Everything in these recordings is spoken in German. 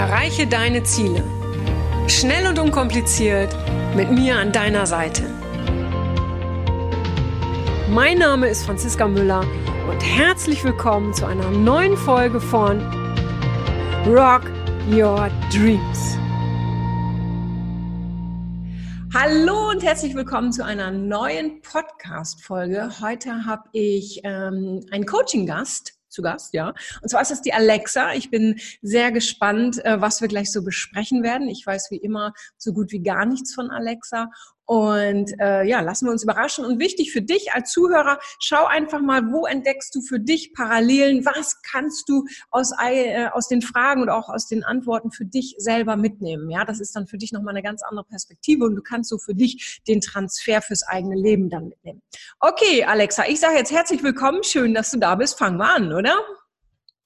Erreiche deine Ziele. Schnell und unkompliziert mit mir an deiner Seite. Mein Name ist Franziska Müller und herzlich willkommen zu einer neuen Folge von Rock Your Dreams. Hallo und herzlich willkommen zu einer neuen Podcast-Folge. Heute habe ich ähm, einen Coaching-Gast zu Gast, ja. Und zwar ist das die Alexa. Ich bin sehr gespannt, äh, was wir gleich so besprechen werden. Ich weiß wie immer so gut wie gar nichts von Alexa und äh, ja, lassen wir uns überraschen. Und wichtig für dich als Zuhörer, schau einfach mal, wo entdeckst du für dich Parallelen? Was kannst du aus, äh, aus den Fragen und auch aus den Antworten für dich selber mitnehmen? Ja, das ist dann für dich nochmal eine ganz andere Perspektive und du kannst so für dich den Transfer fürs eigene Leben dann mitnehmen. Okay, Alexa, ich sage jetzt herzlich willkommen. Schön, dass du da bist. Fangen wir an, oder?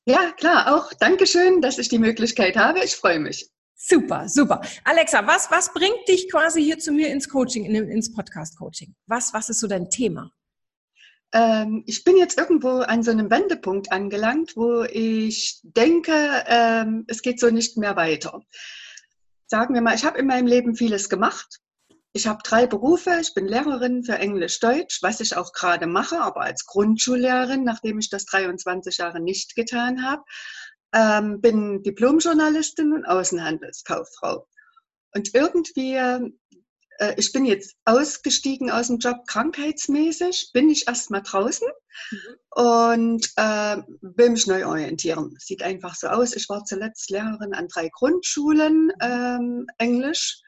Ja, klar, auch Dankeschön, dass ich die Möglichkeit habe. Ich freue mich. Super, super. Alexa, was, was bringt dich quasi hier zu mir ins Coaching, in, ins Podcast-Coaching? Was, was ist so dein Thema? Ähm, ich bin jetzt irgendwo an so einem Wendepunkt angelangt, wo ich denke, ähm, es geht so nicht mehr weiter. Sagen wir mal, ich habe in meinem Leben vieles gemacht. Ich habe drei Berufe. Ich bin Lehrerin für Englisch-Deutsch, was ich auch gerade mache, aber als Grundschullehrerin, nachdem ich das 23 Jahre nicht getan habe ähm, bin Diplomjournalistin und Außenhandelskauffrau. Und irgendwie, äh, ich bin jetzt ausgestiegen aus dem Job krankheitsmäßig, bin ich erstmal draußen mhm. und äh, will mich neu orientieren. Sieht einfach so aus. Ich war zuletzt Lehrerin an drei Grundschulen, ähm, Englisch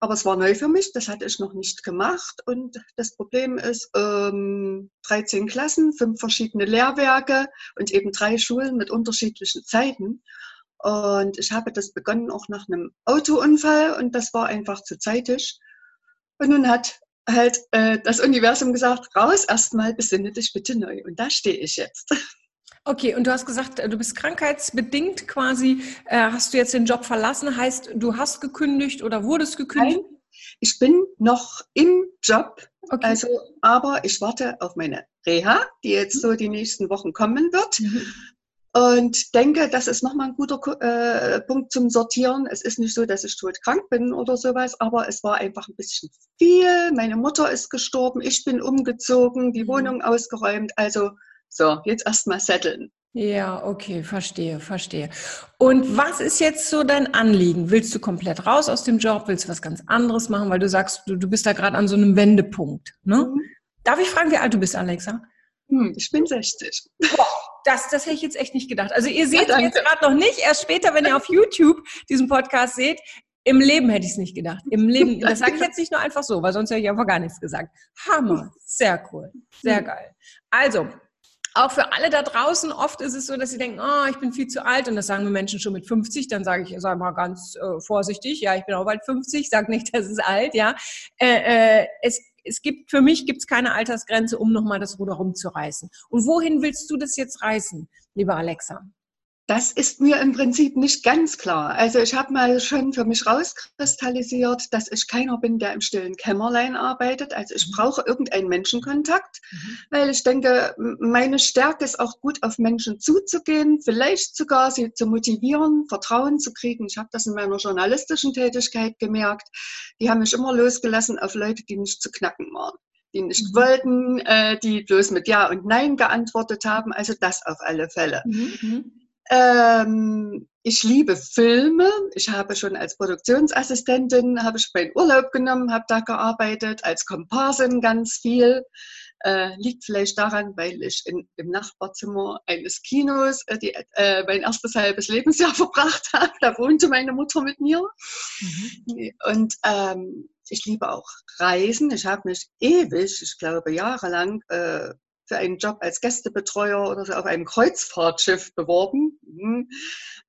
aber es war neu für mich, das hatte ich noch nicht gemacht. Und das Problem ist, ähm, 13 Klassen, fünf verschiedene Lehrwerke und eben drei Schulen mit unterschiedlichen Zeiten. Und ich habe das begonnen auch nach einem Autounfall und das war einfach zu zeitig. Und nun hat halt äh, das Universum gesagt, raus erstmal, besinne dich bitte neu. Und da stehe ich jetzt. Okay, und du hast gesagt, äh, du bist krankheitsbedingt quasi, äh, hast du jetzt den Job verlassen, heißt, du hast gekündigt oder wurdest gekündigt? Nein, ich bin noch im Job, okay. also, aber ich warte auf meine Reha, die jetzt so die nächsten Wochen kommen wird. Mhm. Und denke, das ist nochmal ein guter äh, Punkt zum Sortieren. Es ist nicht so, dass ich todkrank bin oder sowas, aber es war einfach ein bisschen viel. Meine Mutter ist gestorben, ich bin umgezogen, die mhm. Wohnung ausgeräumt. Also so, jetzt erstmal setteln. Ja, okay, verstehe, verstehe. Und was ist jetzt so dein Anliegen? Willst du komplett raus aus dem Job? Willst du was ganz anderes machen? Weil du sagst, du, du bist da gerade an so einem Wendepunkt. Ne? Mhm. Darf ich fragen, wie alt du bist, Alexa? Hm, ich bin 60. Boah, das, das hätte ich jetzt echt nicht gedacht. Also ihr seht ja, jetzt gerade noch nicht, erst später, wenn ihr auf YouTube diesen Podcast seht. Im Leben hätte ich es nicht gedacht. Im Leben, das sage ich jetzt nicht nur einfach so, weil sonst hätte ich einfach gar nichts gesagt. Hammer, sehr cool, sehr geil. Also, auch für alle da draußen, oft ist es so, dass sie denken, oh, ich bin viel zu alt. Und das sagen mir Menschen schon mit 50. Dann sage ich, sag mal ganz äh, vorsichtig, ja, ich bin auch bald 50, sag nicht, das ist alt, ja. Äh, äh, es, es gibt, für mich gibt es keine Altersgrenze, um nochmal das Ruder rumzureißen. Und wohin willst du das jetzt reißen, liebe Alexa? Das ist mir im Prinzip nicht ganz klar. Also ich habe mal schon für mich rauskristallisiert, dass ich keiner bin, der im stillen Kämmerlein arbeitet. Also ich mhm. brauche irgendeinen Menschenkontakt, mhm. weil ich denke, meine Stärke ist auch gut auf Menschen zuzugehen, vielleicht sogar sie zu motivieren, Vertrauen zu kriegen. Ich habe das in meiner journalistischen Tätigkeit gemerkt. Die haben mich immer losgelassen auf Leute, die nicht zu knacken waren die nicht mhm. wollten, äh, die bloß mit Ja und Nein geantwortet haben. Also das auf alle Fälle. Mhm. Ähm, ich liebe Filme. Ich habe schon als Produktionsassistentin habe ich meinen Urlaub genommen, habe da gearbeitet, als Komparsin ganz viel. Äh, liegt vielleicht daran, weil ich in, im Nachbarzimmer eines Kinos äh, die, äh, mein erstes halbes Lebensjahr verbracht habe. Da wohnte meine Mutter mit mir. Mhm. Und ähm, ich liebe auch Reisen. Ich habe mich ewig, ich glaube jahrelang, äh, für einen Job als Gästebetreuer oder so auf einem Kreuzfahrtschiff beworben. Mhm.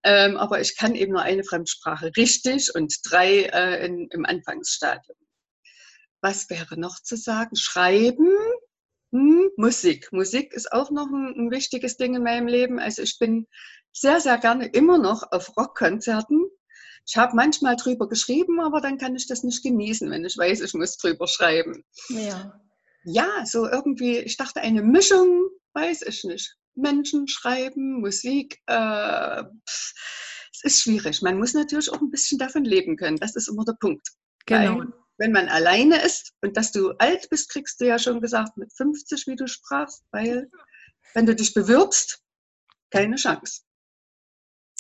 Ähm, aber ich kann eben nur eine Fremdsprache richtig und drei äh, in, im Anfangsstadium. Was wäre noch zu sagen? Schreiben, hm, Musik. Musik ist auch noch ein, ein wichtiges Ding in meinem Leben. Also ich bin sehr, sehr gerne immer noch auf Rockkonzerten. Ich habe manchmal drüber geschrieben, aber dann kann ich das nicht genießen, wenn ich weiß, ich muss drüber schreiben. Ja ja, so irgendwie, ich dachte, eine Mischung, weiß ich nicht. Menschen schreiben, Musik, äh, es ist schwierig. Man muss natürlich auch ein bisschen davon leben können. Das ist immer der Punkt. Genau. Weil, wenn man alleine ist und dass du alt bist, kriegst du ja schon gesagt mit 50, wie du sprachst, weil wenn du dich bewirbst, keine Chance.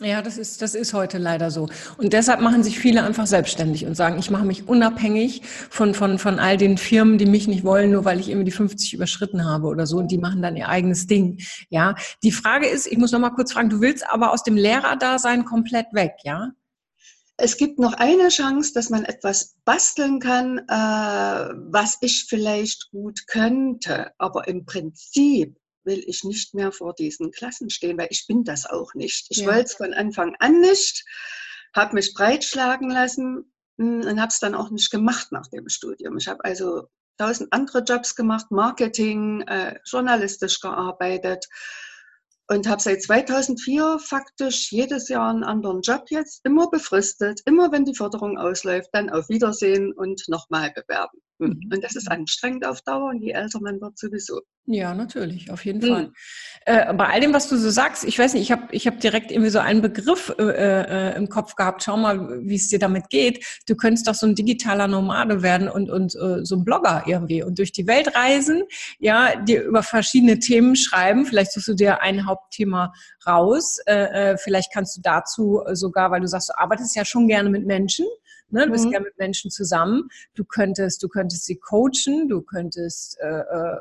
Ja, das ist, das ist heute leider so. Und deshalb machen sich viele einfach selbstständig und sagen, ich mache mich unabhängig von, von, von all den Firmen, die mich nicht wollen, nur weil ich irgendwie die 50 überschritten habe oder so. Und die machen dann ihr eigenes Ding. Ja, die Frage ist, ich muss noch mal kurz fragen, du willst aber aus dem Lehrerdasein komplett weg, ja? Es gibt noch eine Chance, dass man etwas basteln kann, äh, was ich vielleicht gut könnte. Aber im Prinzip will ich nicht mehr vor diesen Klassen stehen, weil ich bin das auch nicht. Ich ja. wollte es von Anfang an nicht, habe mich breitschlagen lassen hm, und habe es dann auch nicht gemacht nach dem Studium. Ich habe also tausend andere Jobs gemacht, Marketing, äh, journalistisch gearbeitet und habe seit 2004 faktisch jedes Jahr einen anderen Job jetzt, immer befristet, immer wenn die Förderung ausläuft, dann auf Wiedersehen und nochmal bewerben. Hm. Und das ist anstrengend auf Dauer und je älter man wird sowieso. Ja, natürlich, auf jeden mhm. Fall. Äh, bei all dem, was du so sagst, ich weiß nicht, ich habe ich hab direkt irgendwie so einen Begriff äh, äh, im Kopf gehabt. Schau mal, wie es dir damit geht. Du könntest doch so ein digitaler Nomade werden und, und äh, so ein Blogger irgendwie und durch die Welt reisen, ja, dir über verschiedene Themen schreiben. Vielleicht suchst du dir ein Hauptthema raus. Äh, äh, vielleicht kannst du dazu sogar, weil du sagst, du arbeitest ja schon gerne mit Menschen. Ne? Du bist mhm. ja mit Menschen zusammen. Du könntest, du könntest sie coachen, du könntest, äh, äh,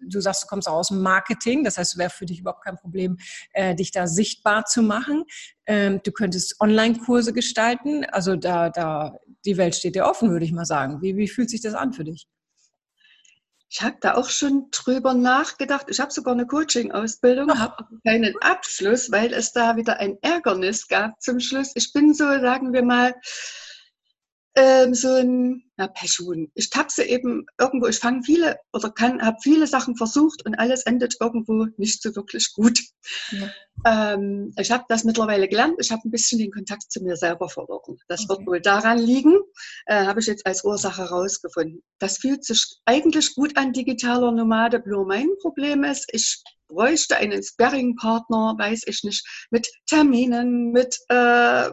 du sagst, du kommst auch aus dem Marketing, das heißt, es wäre für dich überhaupt kein Problem, äh, dich da sichtbar zu machen. Ähm, du könntest Online-Kurse gestalten. Also da, da, die Welt steht dir offen, würde ich mal sagen. Wie, wie fühlt sich das an für dich? Ich habe da auch schon drüber nachgedacht. Ich habe sogar eine Coaching-Ausbildung, habe keinen Abschluss, weil es da wieder ein Ärgernis gab zum Schluss. Ich bin so, sagen wir mal, ähm, so ein ja, Pechhuhn. Ich tapse eben irgendwo, ich fange viele oder kann, habe viele Sachen versucht und alles endet irgendwo nicht so wirklich gut. Ja. Ähm, ich habe das mittlerweile gelernt. Ich habe ein bisschen den Kontakt zu mir selber verloren. Das okay. wird wohl daran liegen, äh, habe ich jetzt als Ursache herausgefunden. Das fühlt sich eigentlich gut an, digitaler Nomade. Nur mein Problem ist, ich bräuchte einen Sparring-Partner, weiß ich nicht, mit Terminen, mit äh,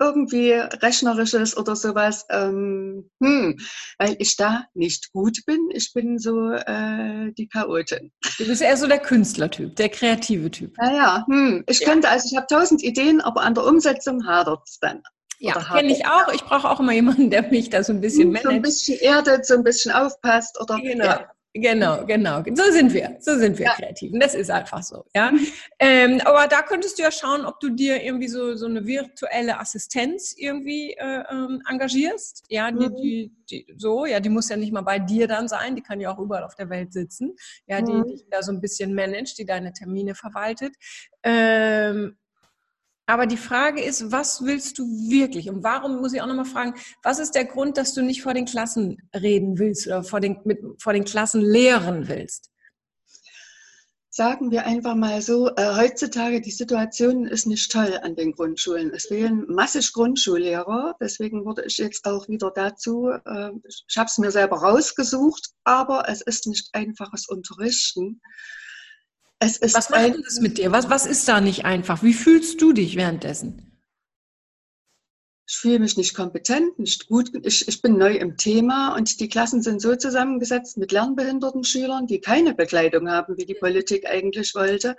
irgendwie Rechnerisches oder sowas, ähm, hm, weil ich da nicht gut bin. Ich bin so äh, die Chaotin. Du bist eher so der Künstlertyp, der kreative Typ. Naja, hm, ich ja. könnte, also ich habe tausend Ideen, aber an der Umsetzung hadert es dann. Ja, kenne ich auch. Ich brauche auch immer jemanden, der mich da so ein bisschen managt. So ein bisschen erdet, so ein bisschen aufpasst oder genau. Ja. Genau, genau. So sind wir. So sind wir ja. Kreativen. Das ist einfach so. Ja. Mhm. Ähm, aber da könntest du ja schauen, ob du dir irgendwie so, so eine virtuelle Assistenz irgendwie äh, ähm, engagierst. Ja, die, mhm. die, die, so, ja, die muss ja nicht mal bei dir dann sein, die kann ja auch überall auf der Welt sitzen. Ja, die, mhm. die da so ein bisschen managt, die deine Termine verwaltet. Ähm, aber die Frage ist, was willst du wirklich? Und warum muss ich auch nochmal fragen, was ist der Grund, dass du nicht vor den Klassen reden willst oder vor den, mit, vor den Klassen lehren willst? Sagen wir einfach mal so, äh, heutzutage die Situation ist nicht toll an den Grundschulen. Es fehlen massig Grundschullehrer, deswegen wurde ich jetzt auch wieder dazu, äh, ich habe es mir selber rausgesucht, aber es ist nicht einfaches Unterrichten. Es ist was macht das mit dir? Was, was ist da nicht einfach? Wie fühlst du dich währenddessen? Ich fühle mich nicht kompetent, nicht gut. Ich, ich bin neu im Thema und die Klassen sind so zusammengesetzt mit lernbehinderten Schülern, die keine Begleitung haben, wie die Politik eigentlich wollte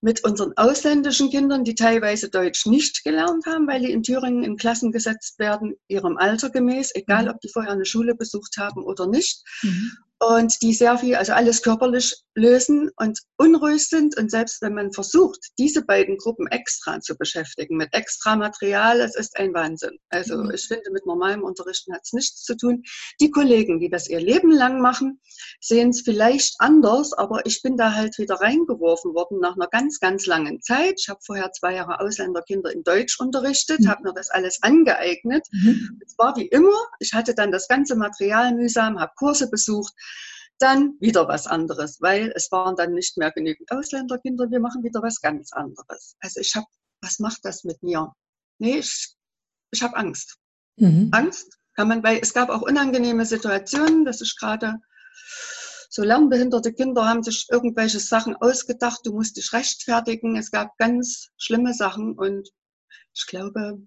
mit unseren ausländischen Kindern, die teilweise Deutsch nicht gelernt haben, weil die in Thüringen in Klassen gesetzt werden, ihrem Alter gemäß, egal mhm. ob die vorher eine Schule besucht haben oder nicht. Mhm und die sehr viel, also alles körperlich lösen und unruhig sind. Und selbst wenn man versucht, diese beiden Gruppen extra zu beschäftigen, mit extra Material, es ist ein Wahnsinn. Also mhm. ich finde, mit normalem Unterrichten hat es nichts zu tun. Die Kollegen, die das ihr Leben lang machen, sehen es vielleicht anders, aber ich bin da halt wieder reingeworfen worden nach einer ganz, ganz langen Zeit. Ich habe vorher zwei Jahre Ausländerkinder in Deutsch unterrichtet, mhm. habe mir das alles angeeignet. Mhm. Es war wie immer, ich hatte dann das ganze Material mühsam, habe Kurse besucht, dann wieder was anderes, weil es waren dann nicht mehr genügend Ausländerkinder, wir machen wieder was ganz anderes. Also ich habe, was macht das mit mir? Nee, ich, ich habe Angst. Mhm. Angst kann man, weil es gab auch unangenehme Situationen, das ist gerade so lernbehinderte Kinder haben sich irgendwelche Sachen ausgedacht, du musst dich rechtfertigen. Es gab ganz schlimme Sachen und Ich glaube,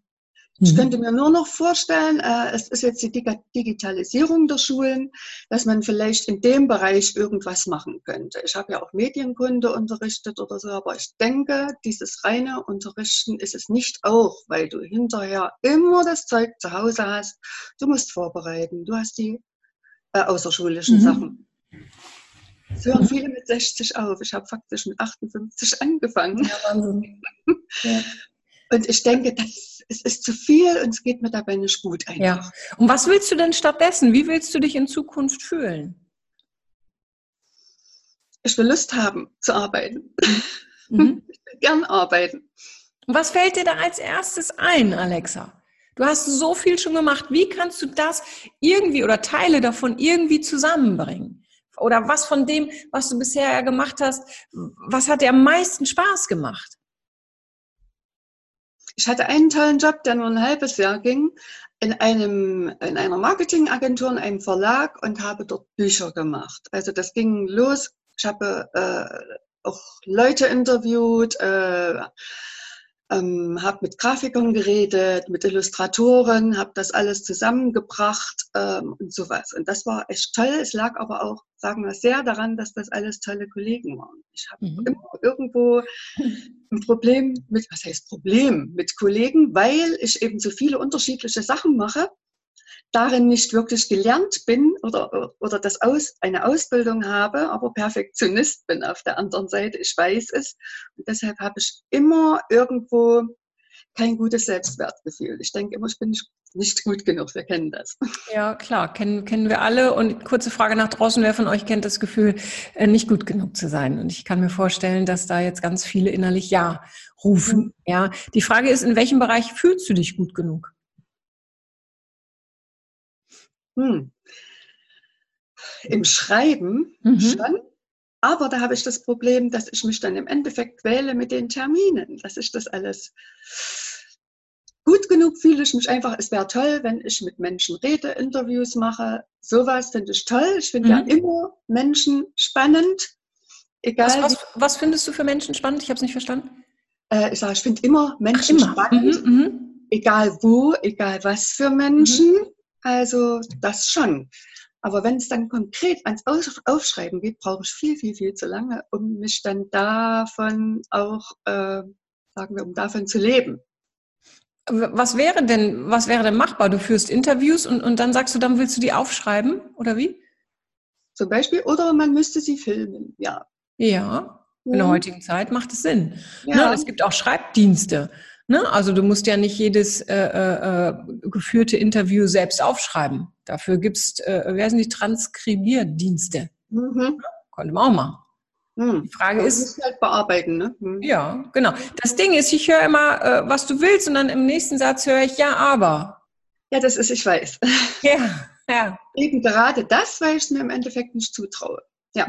ich mhm. könnte mir nur noch vorstellen, äh, es ist jetzt die Digitalisierung der Schulen, dass man vielleicht in dem Bereich irgendwas machen könnte. Ich habe ja auch Medienkunde unterrichtet oder so, aber ich denke, dieses reine Unterrichten ist es nicht auch, weil du hinterher immer das Zeug zu Hause hast. Du musst vorbereiten, du hast die äh, außerschulischen mhm. Sachen. Es hören viele mit 60 auf. Ich habe faktisch mit 58 angefangen. Ja, Wahnsinn. Ja. Und ich denke, das, es ist zu viel und es geht mir dabei nicht gut einfach. Ja. Und was willst du denn stattdessen? Wie willst du dich in Zukunft fühlen? Ich will Lust haben zu arbeiten. Mhm. Ich will gern arbeiten. Und was fällt dir da als erstes ein, Alexa? Du hast so viel schon gemacht. Wie kannst du das irgendwie oder Teile davon irgendwie zusammenbringen? Oder was von dem, was du bisher gemacht hast, was hat dir am meisten Spaß gemacht? Ich hatte einen tollen Job, der nur ein halbes Jahr ging, in, einem, in einer Marketingagentur, in einem Verlag und habe dort Bücher gemacht. Also das ging los. Ich habe äh, auch Leute interviewt, äh, ähm, habe mit Grafikern geredet, mit Illustratoren, habe das alles zusammengebracht ähm, und sowas. Und das war echt toll. Es lag aber auch, sagen wir, sehr daran, dass das alles tolle Kollegen waren. Ich habe mhm. immer irgendwo ein Problem mit, was heißt Problem mit Kollegen, weil ich eben so viele unterschiedliche Sachen mache darin nicht wirklich gelernt bin oder, oder das aus, eine Ausbildung habe, aber Perfektionist bin auf der anderen Seite. Ich weiß es. Und deshalb habe ich immer irgendwo kein gutes Selbstwertgefühl. Ich denke immer, ich bin nicht, gut genug. Wir kennen das. Ja, klar, kennen, kennen wir alle. Und kurze Frage nach draußen, wer von euch kennt das Gefühl, äh, nicht gut genug zu sein? Und ich kann mir vorstellen, dass da jetzt ganz viele innerlich Ja rufen. Mhm. Ja, die Frage ist, in welchem Bereich fühlst du dich gut genug? Hm. Im Schreiben mhm. schon, aber da habe ich das Problem, dass ich mich dann im Endeffekt quäle mit den Terminen, dass ich das alles gut genug fühle ich mich einfach. Es wäre toll, wenn ich mit Menschen rede, Interviews mache. Sowas finde ich toll. Ich finde mhm. ja immer Menschen spannend. Egal was, was, was, findest du für Menschen spannend? Ich habe es nicht verstanden. Äh, ich sage, ich finde immer Menschen Ach, immer. spannend. Mhm, mhm, egal wo, egal was für Menschen. Mhm. Also das schon. Aber wenn es dann konkret ans Aufschreiben geht, brauche ich viel, viel, viel zu lange, um mich dann davon auch, äh, sagen wir, um davon zu leben. Was wäre denn, was wäre denn machbar? Du führst Interviews und, und dann sagst du, dann willst du die aufschreiben, oder wie? Zum Beispiel, oder man müsste sie filmen, ja. Ja, in der heutigen Zeit macht es Sinn. Ja. Ne, es gibt auch Schreibdienste. Ne? Also du musst ja nicht jedes äh, äh, äh geführte Interview selbst aufschreiben. Dafür gibt es, äh, wer sind die Transkribierdienste? Mhm. Konnte man auch machen. Mhm. Die Frage ist. Du halt bearbeiten, ne? Mhm. Ja, genau. Das Ding ist, ich höre immer, äh, was du willst, und dann im nächsten Satz höre ich ja, aber. Ja, das ist, ich weiß. Ja, ja. Eben gerade das, weil ich es mir im Endeffekt nicht zutraue. Ja.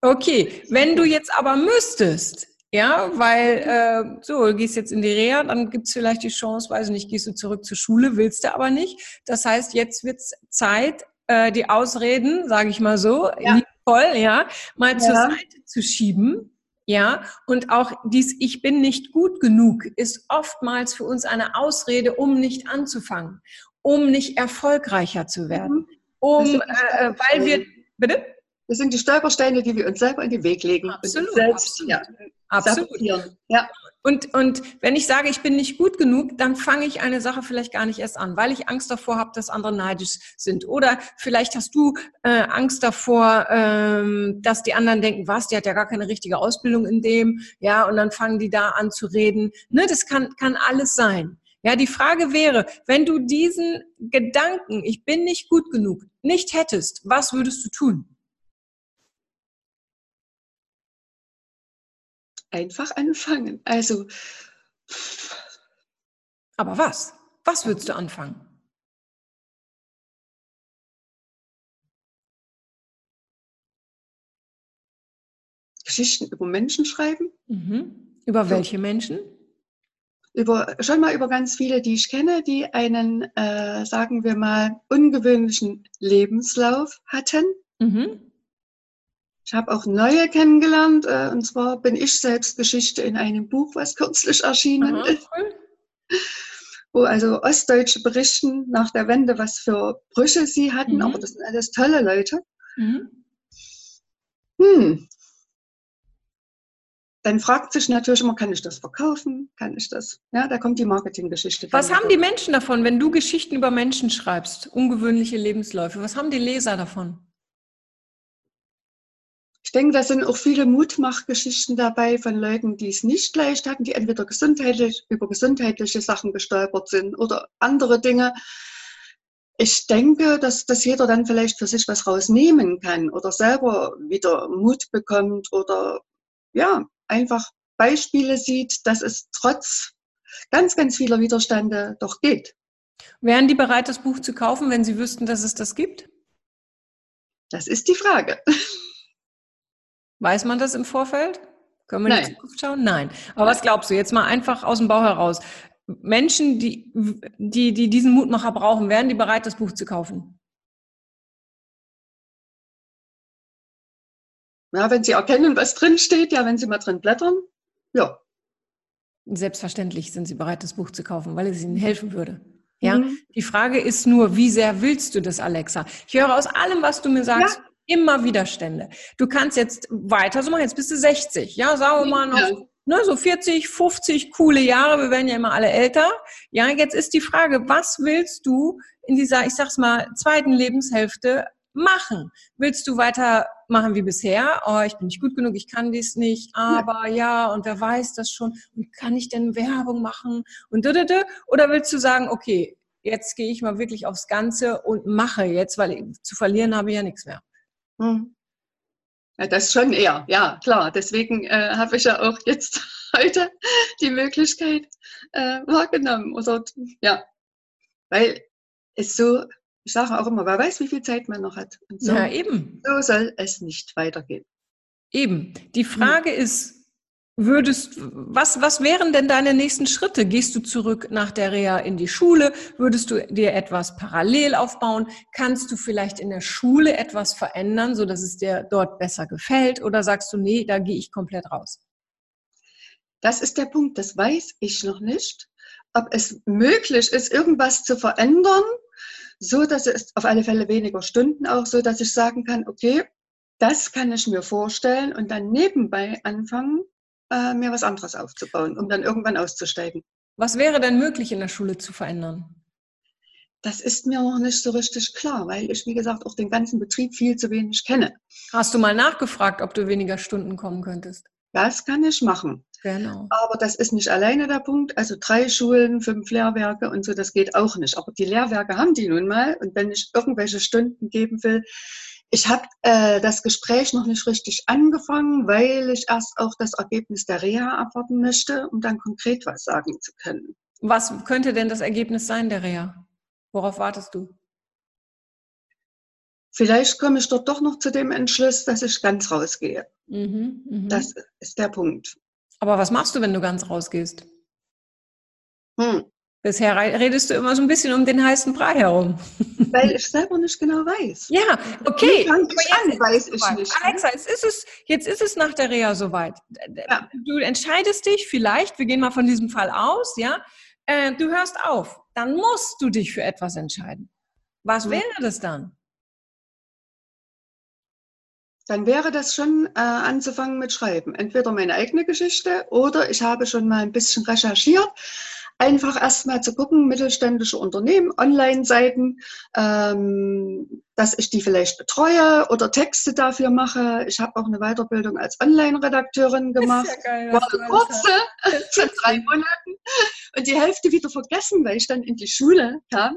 Okay, wenn du jetzt aber müsstest, ja, weil äh, so, du gehst jetzt in die Reha, dann gibt es vielleicht die Chance, weiß nicht, gehst du zurück zur Schule, willst du aber nicht. Das heißt, jetzt wird es Zeit, äh, die Ausreden, sage ich mal so, ja. voll, ja, mal ja. zur Seite zu schieben. Ja, und auch dies Ich bin nicht gut genug ist oftmals für uns eine Ausrede, um nicht anzufangen, um nicht erfolgreicher zu werden, mhm. um, äh, weil wir, bitte? Das sind die Stolpersteine, die wir uns selber in den Weg legen. Absolut. selbst, absolut. Ja, absolut. Ja. Und, und wenn ich sage, ich bin nicht gut genug, dann fange ich eine Sache vielleicht gar nicht erst an, weil ich Angst davor habe, dass andere neidisch sind. Oder vielleicht hast du äh, Angst davor, ähm, dass die anderen denken, was, die hat ja gar keine richtige Ausbildung in dem. Ja, und dann fangen die da an zu reden. Ne, das kann, kann alles sein. Ja, die Frage wäre, wenn du diesen Gedanken, ich bin nicht gut genug, nicht hättest, was würdest du tun? Einfach anfangen. Also. Aber was? Was würdest du anfangen? Geschichten über Menschen schreiben. Mhm. Über welche Menschen? Über, schon mal über ganz viele, die ich kenne, die einen, äh, sagen wir mal, ungewöhnlichen Lebenslauf hatten. Mhm. Ich habe auch neue kennengelernt. Äh, und zwar bin ich selbst Geschichte in einem Buch, was kürzlich erschienen Aha, ist. Cool. wo also Ostdeutsche berichten nach der Wende, was für Brüche sie hatten, mhm. aber das sind alles tolle Leute. Mhm. Hm. Dann fragt sich natürlich immer, kann ich das verkaufen? Kann ich das? Ja, da kommt die Marketinggeschichte. Was haben die Menschen davon, wenn du Geschichten über Menschen schreibst, ungewöhnliche Lebensläufe? Was haben die Leser davon? Ich denke, da sind auch viele Mutmachgeschichten dabei von Leuten, die es nicht leicht hatten, die entweder gesundheitlich, über gesundheitliche Sachen gestolpert sind oder andere Dinge. Ich denke, dass, dass jeder dann vielleicht für sich was rausnehmen kann oder selber wieder Mut bekommt oder ja, einfach Beispiele sieht, dass es trotz ganz, ganz vieler Widerstände doch geht. Wären die bereit, das Buch zu kaufen, wenn sie wüssten, dass es das gibt? Das ist die Frage. Weiß man das im Vorfeld? Können wir Nein. in die Zukunft schauen? Nein. Aber was glaubst du jetzt mal einfach aus dem Bauch heraus? Menschen, die, die, die diesen Mutmacher brauchen, wären die bereit, das Buch zu kaufen? Ja, wenn sie erkennen, was drin steht, ja, wenn sie mal drin blättern, ja. Selbstverständlich sind sie bereit, das Buch zu kaufen, weil es ihnen helfen würde. Ja, mhm. die Frage ist nur, wie sehr willst du das, Alexa? Ich höre aus allem, was du mir sagst, ja immer Widerstände. Du kannst jetzt weiter so machen, jetzt bist du 60, ja, sagen wir mal noch, ja. ne, so 40, 50 coole Jahre, wir werden ja immer alle älter. Ja, jetzt ist die Frage, was willst du in dieser, ich sag's mal, zweiten Lebenshälfte machen? Willst du weiter machen wie bisher? Oh, ich bin nicht gut genug, ich kann dies nicht, aber ja, und wer weiß das schon? Und kann ich denn Werbung machen? Und da, da, da. Oder willst du sagen, okay, jetzt gehe ich mal wirklich aufs Ganze und mache jetzt, weil zu verlieren habe ich ja nichts mehr. Hm. Ja, das schon eher, ja, klar. Deswegen äh, habe ich ja auch jetzt heute die Möglichkeit äh, wahrgenommen. Oder, ja, weil es so, ich sage auch immer, wer weiß, wie viel Zeit man noch hat. So, ja, eben. So soll es nicht weitergehen. Eben. Die Frage hm. ist, Würdest, was, was wären denn deine nächsten Schritte? Gehst du zurück nach der Reha in die Schule? Würdest du dir etwas parallel aufbauen? Kannst du vielleicht in der Schule etwas verändern, so dass es dir dort besser gefällt? Oder sagst du, nee, da gehe ich komplett raus? Das ist der Punkt, das weiß ich noch nicht. Ob es möglich ist, irgendwas zu verändern, so dass es auf alle Fälle weniger Stunden auch, so dass ich sagen kann, okay, das kann ich mir vorstellen und dann nebenbei anfangen, äh, mir was anderes aufzubauen, um dann irgendwann auszusteigen. Was wäre denn möglich in der Schule zu verändern? Das ist mir noch nicht so richtig klar, weil ich, wie gesagt, auch den ganzen Betrieb viel zu wenig kenne. Hast du mal nachgefragt, ob du weniger Stunden kommen könntest? Das kann ich machen. Genau. Aber das ist nicht alleine der Punkt. Also drei Schulen, fünf Lehrwerke und so, das geht auch nicht. Aber die Lehrwerke haben die nun mal. Und wenn ich irgendwelche Stunden geben will, ich habe äh, das Gespräch noch nicht richtig angefangen, weil ich erst auch das Ergebnis der Reha abwarten möchte, um dann konkret was sagen zu können. Was könnte denn das Ergebnis sein der Reha? Worauf wartest du? Vielleicht komme ich dort doch noch zu dem Entschluss, dass ich ganz rausgehe. Mhm, mh. Das ist der Punkt. Aber was machst du, wenn du ganz rausgehst? Hm. Bisher redest du immer so ein bisschen um den heißen Brei herum. Weil ich selber nicht genau weiß. Ja, okay. Wie an, weiß ich nicht. Ne? Alexa, jetzt ist, es, jetzt ist es nach der Reha soweit. Ja. Du entscheidest dich vielleicht, wir gehen mal von diesem Fall aus, ja, äh, du hörst auf. Dann musst du dich für etwas entscheiden. Was wäre das dann? Dann wäre das schon äh, anzufangen mit Schreiben. Entweder meine eigene Geschichte oder ich habe schon mal ein bisschen recherchiert einfach erstmal zu gucken, mittelständische Unternehmen, Online-Seiten, ähm, dass ich die vielleicht betreue oder Texte dafür mache. Ich habe auch eine Weiterbildung als Online-Redakteurin gemacht. Ja geil, War eine kurze, für drei Monaten. Und die Hälfte wieder vergessen, weil ich dann in die Schule kam.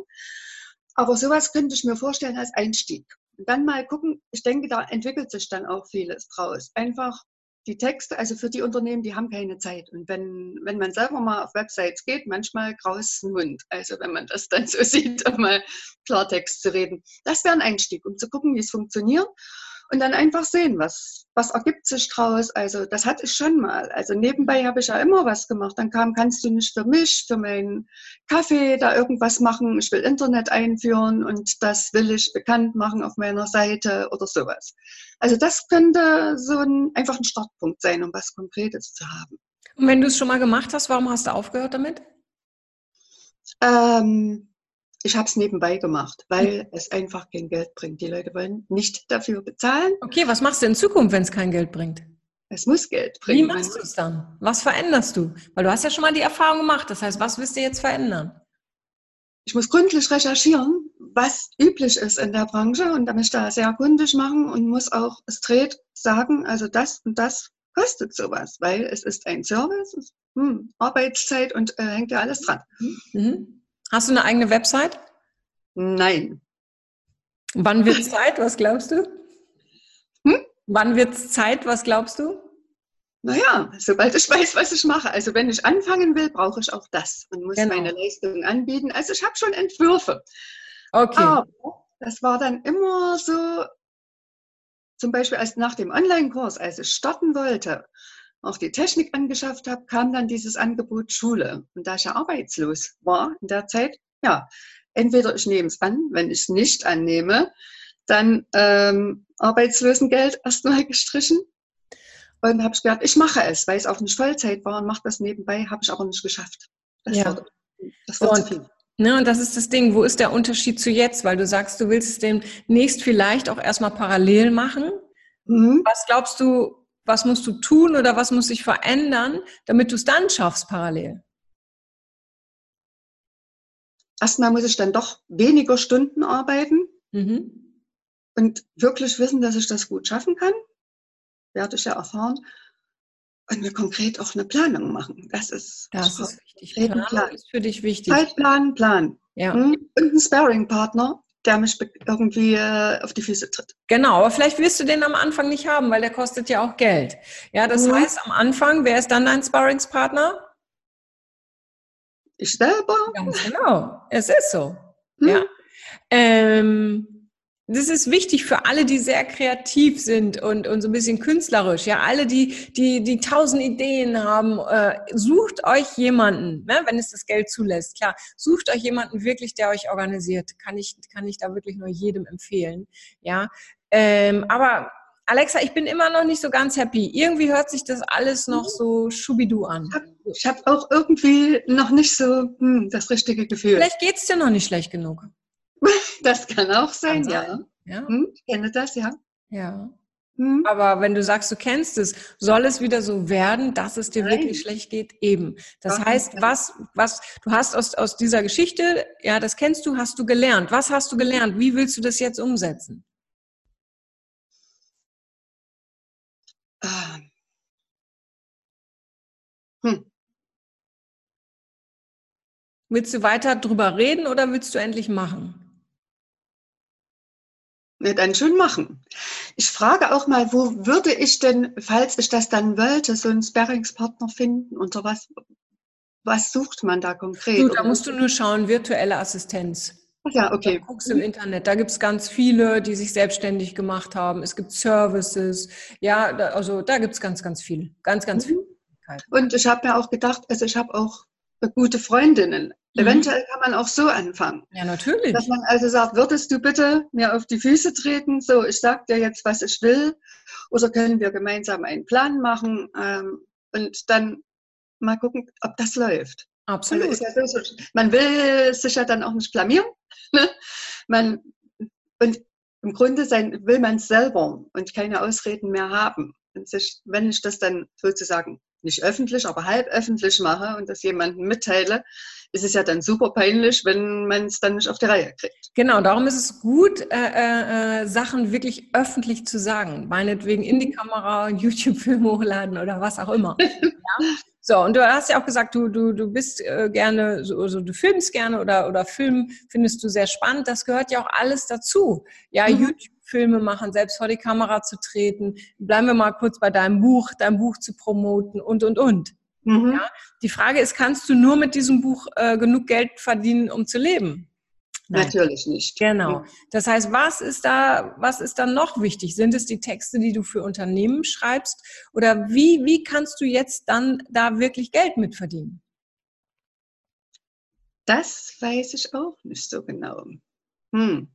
Aber sowas könnte ich mir vorstellen als Einstieg. Und dann mal gucken, ich denke, da entwickelt sich dann auch vieles draus. Einfach die Texte, also für die Unternehmen, die haben keine Zeit. Und wenn, wenn man selber mal auf Websites geht, manchmal graus Hund. Also wenn man das dann so sieht, um mal Klartext zu reden. Das wäre ein Einstieg, um zu gucken, wie es funktioniert und dann einfach sehen, was, was ergibt sich draus. Also das hatte ich schon mal. Also nebenbei habe ich ja immer was gemacht. Dann kam, kannst du nicht für mich, für meinen Kaffee da irgendwas machen. Ich will Internet einführen und das will ich bekannt machen auf meiner Seite oder sowas. Also das könnte so ein, einfach ein Startpunkt sein, um was Konkretes zu haben. Und wenn du es schon mal gemacht hast, warum hast du aufgehört damit? Ähm, ich habe es nebenbei gemacht, weil es einfach kein Geld bringt. Die Leute wollen nicht dafür bezahlen. Okay, was machst du in Zukunft, wenn es kein Geld bringt? Es muss Geld bringen. Wie machst du es dann? Was veränderst du? Weil du hast ja schon mal die Erfahrung gemacht. Das heißt, was willst du jetzt verändern? Ich muss gründlich recherchieren, was üblich ist in der Branche und damit da sehr kundig machen und muss auch dreht sagen, also das und das kostet sowas, weil es ist ein Service, ist, hm, Arbeitszeit und äh, hängt ja alles dran. Mhm. Hast du eine eigene Website? Nein. Wann wird es Zeit? Was glaubst du? Hm? Wann wird es Zeit? Was glaubst du? Naja, sobald ich weiß, was ich mache. Also wenn ich anfangen will, brauche ich auch das und muss genau. meine Leistung anbieten. Also ich habe schon Entwürfe. Okay. Aber das war dann immer so, zum Beispiel als nach dem Online-Kurs, als ich starten wollte, auch die Technik angeschafft habe, kam dann dieses Angebot Schule. Und da ich ja arbeitslos war in der Zeit, ja, entweder ich nehme es an, wenn ich es nicht annehme, dann ähm, Arbeitslosengeld erstmal gestrichen. Und habe ich gedacht, ich mache es, weil es auch nicht Vollzeit war und mache das nebenbei, habe ich aber nicht geschafft. Das ja. Wird, das wird und, zu viel. Ne, und das ist das Ding, wo ist der Unterschied zu jetzt? Weil du sagst, du willst es demnächst vielleicht auch erstmal parallel machen. Mhm. Was glaubst du, was musst du tun oder was muss sich verändern, damit du es dann schaffst parallel? Erstmal muss ich dann doch weniger Stunden arbeiten mhm. und wirklich wissen, dass ich das gut schaffen kann. Werde ich ja erfahren. Und mir konkret auch eine Planung machen. Das ist, das ist wichtig. Planung Plan. ist für dich wichtig. Zeitplan, Plan. Ja. Hm? Und ein Sparring-Partner, der mich irgendwie äh, auf die Füße tritt. Genau, aber vielleicht wirst du den am Anfang nicht haben, weil der kostet ja auch Geld. Ja, das mhm. heißt, am Anfang, wer ist dann dein Sparringspartner? Ich selber. Ganz genau, es ist so. Mhm. Ja. Ähm, das ist wichtig für alle, die sehr kreativ sind und, und so ein bisschen künstlerisch. Ja, alle, die, die, die tausend Ideen haben, äh, sucht euch jemanden, ne, wenn es das Geld zulässt. Klar, sucht euch jemanden wirklich, der euch organisiert. Kann ich, kann ich da wirklich nur jedem empfehlen. Ja, ähm, aber Alexa, ich bin immer noch nicht so ganz happy. Irgendwie hört sich das alles noch so schubidu an. Ich habe hab auch irgendwie noch nicht so hm, das richtige Gefühl. Vielleicht geht's dir noch nicht schlecht genug. Das kann auch sein, kann sein. ja. ja. Hm, ich kenne das, ja. Ja. Hm. Aber wenn du sagst, du kennst es, soll es wieder so werden, dass es dir Nein. wirklich schlecht geht? Eben. Das Doch, heißt, was, was, du hast aus, aus dieser Geschichte, ja, das kennst du, hast du gelernt. Was hast du gelernt? Wie willst du das jetzt umsetzen? Ah. Hm. Willst du weiter drüber reden oder willst du endlich machen? Ja, dann schon machen. Ich frage auch mal, wo würde ich denn, falls ich das dann wollte, so einen Sparringspartner finden? Unter was, was sucht man da konkret? Du, da musst du nur schauen, virtuelle Assistenz. Ja, okay. Da guckst im Internet, da gibt es ganz viele, die sich selbstständig gemacht haben. Es gibt Services, ja, da, also da gibt es ganz, ganz viel. Ganz, ganz mhm. viel. Und ich habe mir auch gedacht, also ich habe auch gute Freundinnen. Mhm. Eventuell kann man auch so anfangen. Ja, natürlich. Dass man also sagt, würdest du bitte mir auf die Füße treten? So, ich sag dir jetzt, was ich will. Oder können wir gemeinsam einen Plan machen ähm, und dann mal gucken, ob das läuft. Absolut. Ja so, man will sich ja dann auch nicht blamieren. Ne? man, und im Grunde sein, will man es selber und keine Ausreden mehr haben. Sich, wenn ich das dann sozusagen nicht öffentlich, aber halb öffentlich mache und das jemandem mitteile, ist es ja dann super peinlich, wenn man es dann nicht auf die Reihe kriegt. Genau, darum ist es gut, äh, äh, Sachen wirklich öffentlich zu sagen. Meinetwegen in die Kamera, YouTube-Film hochladen oder was auch immer. ja? So, und du hast ja auch gesagt, du, du, du bist äh, gerne, so, also du filmst gerne oder, oder Film findest du sehr spannend. Das gehört ja auch alles dazu. Ja, mhm. YouTube Filme machen, selbst vor die Kamera zu treten. Bleiben wir mal kurz bei deinem Buch, dein Buch zu promoten und, und, und. Mhm. Ja? Die Frage ist, kannst du nur mit diesem Buch äh, genug Geld verdienen, um zu leben? Nein. Natürlich nicht. Genau. Das heißt, was ist da, was ist da noch wichtig? Sind es die Texte, die du für Unternehmen schreibst? Oder wie, wie kannst du jetzt dann da wirklich Geld mitverdienen? Das weiß ich auch nicht so genau. Hm.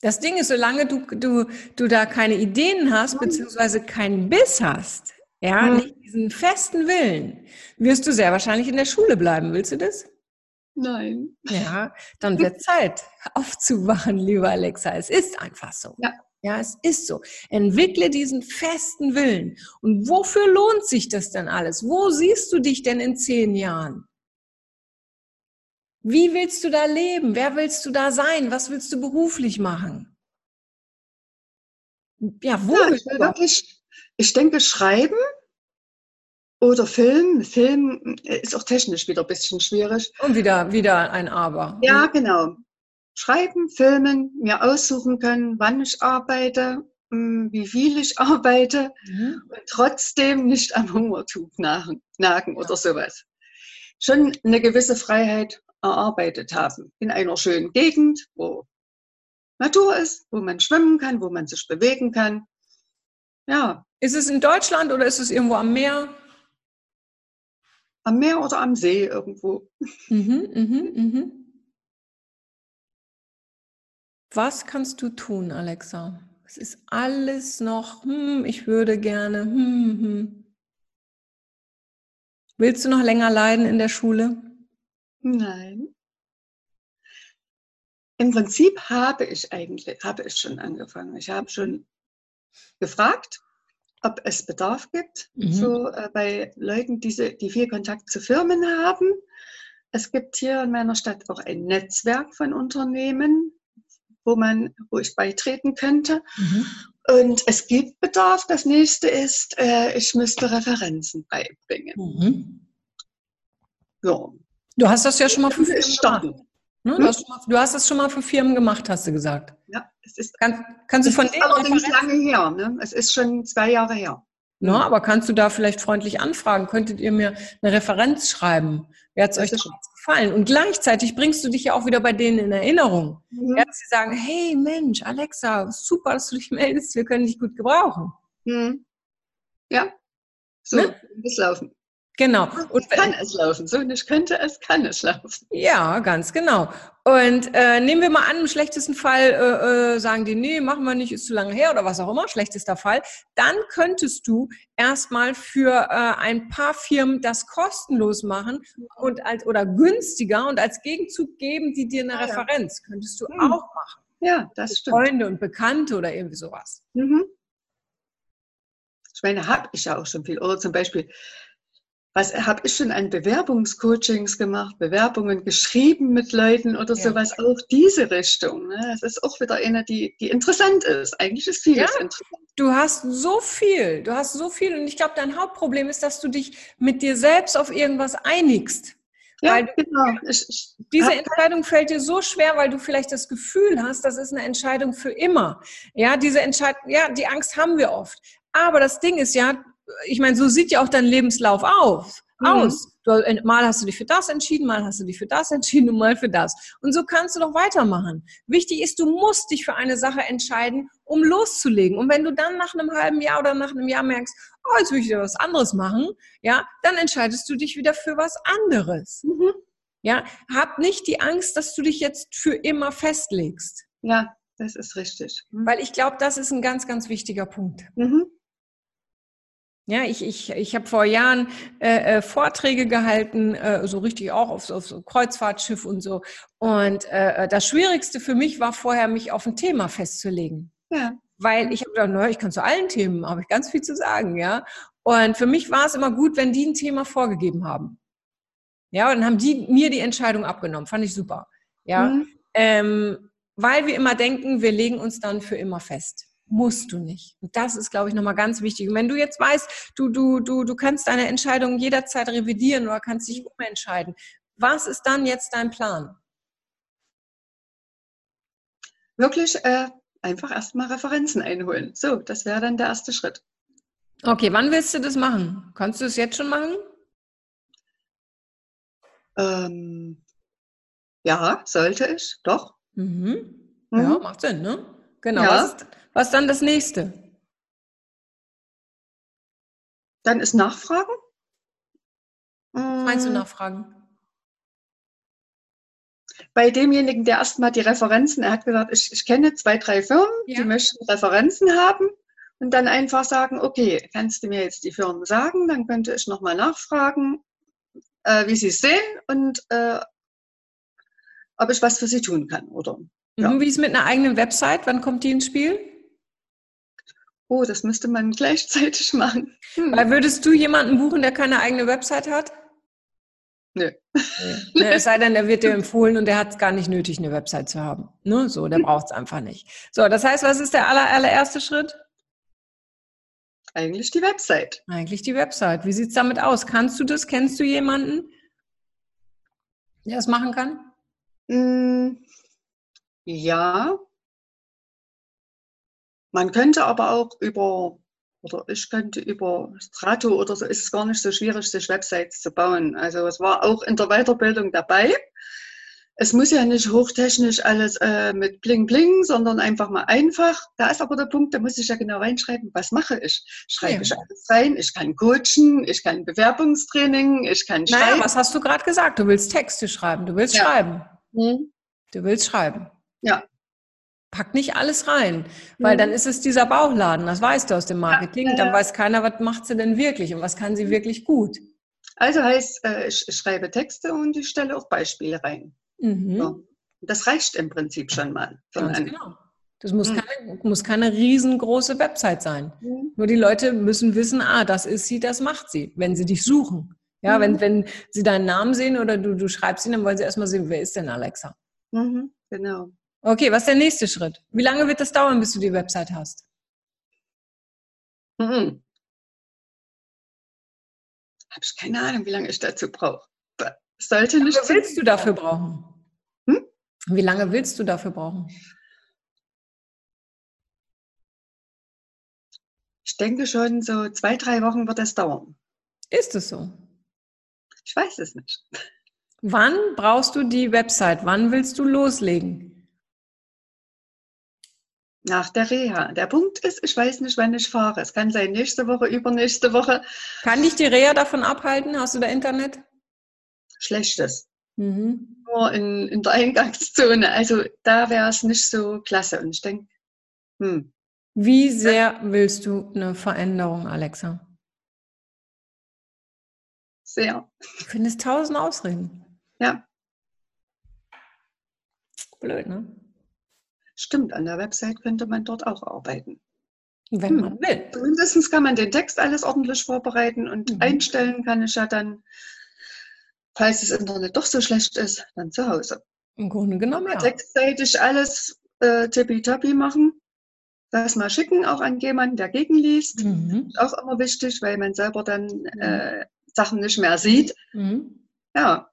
Das Ding ist, solange du, du, du da keine Ideen hast, beziehungsweise keinen Biss hast, ja, mhm. nicht diesen festen Willen, wirst du sehr wahrscheinlich in der Schule bleiben. Willst du das? Nein. Ja, dann wird Zeit aufzuwachen, lieber Alexa. Es ist einfach so. Ja. Ja, es ist so. Entwickle diesen festen Willen. Und wofür lohnt sich das denn alles? Wo siehst du dich denn in zehn Jahren? Wie willst du da leben? Wer willst du da sein? Was willst du beruflich machen? Ja, wo? Ja, ich, will wirklich, ich denke, schreiben oder Film. Film ist auch technisch wieder ein bisschen schwierig. Und wieder, wieder ein Aber. Ja, genau. Schreiben, filmen, mir aussuchen können, wann ich arbeite, hm, wie viel ich arbeite mhm. und trotzdem nicht am Hungertuch nagen, nagen oder sowas. Schon eine gewisse Freiheit erarbeitet haben. In einer schönen Gegend, wo Natur ist, wo man schwimmen kann, wo man sich bewegen kann. Ja. Ist es in Deutschland oder ist es irgendwo am Meer? Am Meer oder am See irgendwo. Mhm, mhm, mhm. Was kannst du tun, Alexa? Es ist alles noch, hm, ich würde gerne. Hm, hm. Willst du noch länger leiden in der Schule? Nein. Im Prinzip habe ich eigentlich, habe ich schon angefangen. Ich habe schon gefragt, ob es Bedarf gibt, mhm. so äh, bei Leuten, die, die viel Kontakt zu Firmen haben. Es gibt hier in meiner Stadt auch ein Netzwerk von Unternehmen, wo man, wo ich beitreten könnte. Mhm. Und es gibt Bedarf. Das nächste ist, äh, ich müsste Referenzen beibringen. Mhm. So. Du hast das ja schon mal für Firmen gemacht. Ne? Du, hast mal, du, hast das schon mal für Firmen gemacht, hast du gesagt. Ja, es ist. Kann, kannst du von denen allerdings lange her. Ne? Es ist schon zwei Jahre her. Na, aber kannst du da vielleicht freundlich anfragen? Könntet ihr mir eine Referenz schreiben? Wer hat es euch gefallen? Und gleichzeitig bringst du dich ja auch wieder bei denen in Erinnerung. Mhm. Ja, sie sagen, hey Mensch, Alexa, super, dass du dich meldest, wir können dich gut gebrauchen. Mhm. Ja, so ne? muss laufen. Genau. Und kann es laufen. So nicht könnte es, kann es laufen. Ja, ganz genau. Und äh, nehmen wir mal an, im schlechtesten Fall äh, äh, sagen die, nee, machen wir nicht, ist zu lange her oder was auch immer, schlechtester Fall. Dann könntest du erstmal für äh, ein paar Firmen das kostenlos machen und als oder günstiger und als Gegenzug geben die dir eine ah, Referenz. Ja. Könntest du hm. auch machen. Ja, das stimmt. Freunde und Bekannte oder irgendwie sowas. Mhm. Ich meine, habe ich ja auch schon viel. Oder zum Beispiel was habe ich schon an Bewerbungscoachings gemacht, Bewerbungen geschrieben mit Leuten oder ja. sowas, auch diese Richtung. Ne? Das ist auch wieder eine, die, die interessant ist. Eigentlich ist vieles ja, interessant. Du hast so viel, du hast so viel und ich glaube, dein Hauptproblem ist, dass du dich mit dir selbst auf irgendwas einigst. Ja, weil du, genau. Ich, ich diese Entscheidung fällt dir so schwer, weil du vielleicht das Gefühl hast, das ist eine Entscheidung für immer. Ja, diese Entscheidung, ja, die Angst haben wir oft. Aber das Ding ist ja, ich meine, so sieht ja auch dein Lebenslauf auf, mhm. aus. Du, mal hast du dich für das entschieden, mal hast du dich für das entschieden und mal für das. Und so kannst du doch weitermachen. Wichtig ist, du musst dich für eine Sache entscheiden, um loszulegen. Und wenn du dann nach einem halben Jahr oder nach einem Jahr merkst, oh, jetzt will ich wieder was anderes machen, ja, dann entscheidest du dich wieder für was anderes. Mhm. Ja, hab nicht die Angst, dass du dich jetzt für immer festlegst. Ja, das ist richtig. Mhm. Weil ich glaube, das ist ein ganz, ganz wichtiger Punkt. Mhm. Ja, ich, ich, ich habe vor Jahren äh, äh, Vorträge gehalten, äh, so richtig auch auf, auf so Kreuzfahrtschiff und so. Und äh, das Schwierigste für mich war vorher, mich auf ein Thema festzulegen. Ja. Weil ich habe gedacht, naja, ich kann zu allen Themen, habe ich ganz viel zu sagen, ja. Und für mich war es immer gut, wenn die ein Thema vorgegeben haben. Ja, und dann haben die mir die Entscheidung abgenommen. Fand ich super. Ja. Mhm. Ähm, weil wir immer denken, wir legen uns dann für immer fest musst du nicht. Und das ist, glaube ich, nochmal ganz wichtig. Und wenn du jetzt weißt, du, du, du, du kannst deine Entscheidung jederzeit revidieren oder kannst dich umentscheiden, was ist dann jetzt dein Plan? Wirklich äh, einfach erstmal Referenzen einholen. So, das wäre dann der erste Schritt. Okay, wann willst du das machen? Kannst du es jetzt schon machen? Ähm, ja, sollte ich, doch. Mhm. Ja, mhm. macht Sinn, ne? Genau. Ja. Was, ist, was dann das nächste? Dann ist Nachfragen. Was meinst du mm. Nachfragen? Bei demjenigen, der erstmal die Referenzen, er hat gesagt, ich, ich kenne zwei, drei Firmen, ja. die möchten Referenzen haben Und dann einfach sagen, okay, kannst du mir jetzt die Firmen sagen? Dann könnte ich nochmal nachfragen, äh, wie sie es sehen und äh, ob ich was für sie tun kann, oder? Ja. Mhm, wie ist mit einer eigenen Website? Wann kommt die ins Spiel? Oh, das müsste man gleichzeitig machen. Hm. Weil würdest du jemanden buchen, der keine eigene Website hat? Nö. Nee. Es sei denn, der wird dir empfohlen und der hat es gar nicht nötig, eine Website zu haben. Ne? So, der braucht es einfach nicht. So, das heißt, was ist der aller, allererste Schritt? Eigentlich die Website. Eigentlich die Website. Wie sieht es damit aus? Kannst du das? Kennst du jemanden, der das machen kann? Mm, ja. Man könnte aber auch über, oder ich könnte über Strato oder so, ist es gar nicht so schwierig, sich Websites zu bauen. Also es war auch in der Weiterbildung dabei es muss ja nicht hochtechnisch alles äh, mit Bling Bling, sondern einfach mal einfach. Da ist aber der Punkt, da muss ich ja genau reinschreiben, was mache ich? Schreibe ja. ich alles rein? Ich kann coachen, ich kann Bewerbungstraining, ich kann schreiben. Naja, was hast du gerade gesagt? Du willst Texte schreiben, du willst ja. schreiben. Hm. Du willst schreiben. Ja. Pack nicht alles rein, weil mhm. dann ist es dieser Bauchladen, das weißt du aus dem Marketing. Ja, dann weiß keiner, was macht sie denn wirklich und was kann sie wirklich gut. Also heißt, äh, ich schreibe Texte und ich stelle auch Beispiele rein. Mhm. So. Das reicht im Prinzip schon mal. Ganz genau. Das muss, mhm. keine, muss keine riesengroße Website sein. Mhm. Nur die Leute müssen wissen, ah, das ist sie, das macht sie, wenn sie dich suchen. Ja, mhm. wenn, wenn sie deinen Namen sehen oder du, du schreibst ihn, dann wollen sie erstmal sehen, wer ist denn Alexa? Mhm. Genau. Okay, was ist der nächste Schritt? Wie lange wird das dauern, bis du die Website hast? Mhm. Habe ich keine Ahnung, wie lange ich dazu brauche. Sollte nicht. Wie lange willst du dafür brauchen? Hm? Wie lange willst du dafür brauchen? Ich denke schon, so zwei, drei Wochen wird das dauern. Ist es so? Ich weiß es nicht. Wann brauchst du die Website? Wann willst du loslegen? Nach der Reha. Der Punkt ist, ich weiß nicht, wann ich fahre. Es kann sein nächste Woche, übernächste Woche. Kann dich die Reha davon abhalten? Hast du da Internet? Schlechtes. Mhm. Nur in, in der Eingangszone. Also da wäre es nicht so klasse. Und ich denke, hm. Wie sehr willst du eine Veränderung, Alexa? Sehr. Du findest tausend Ausreden. Ja. Blöd, ne? Stimmt, an der Website könnte man dort auch arbeiten. Wenn hm. man will. Zumindest kann man den Text alles ordentlich vorbereiten und mhm. einstellen kann ich ja dann falls das Internet doch so schlecht ist, dann zu Hause. Im Grunde genommen, ja. Textseitig alles äh, tippitoppi machen. Das mal schicken, auch an jemanden, der gegenliest. Mhm. Auch immer wichtig, weil man selber dann mhm. äh, Sachen nicht mehr sieht. Mhm. Ja,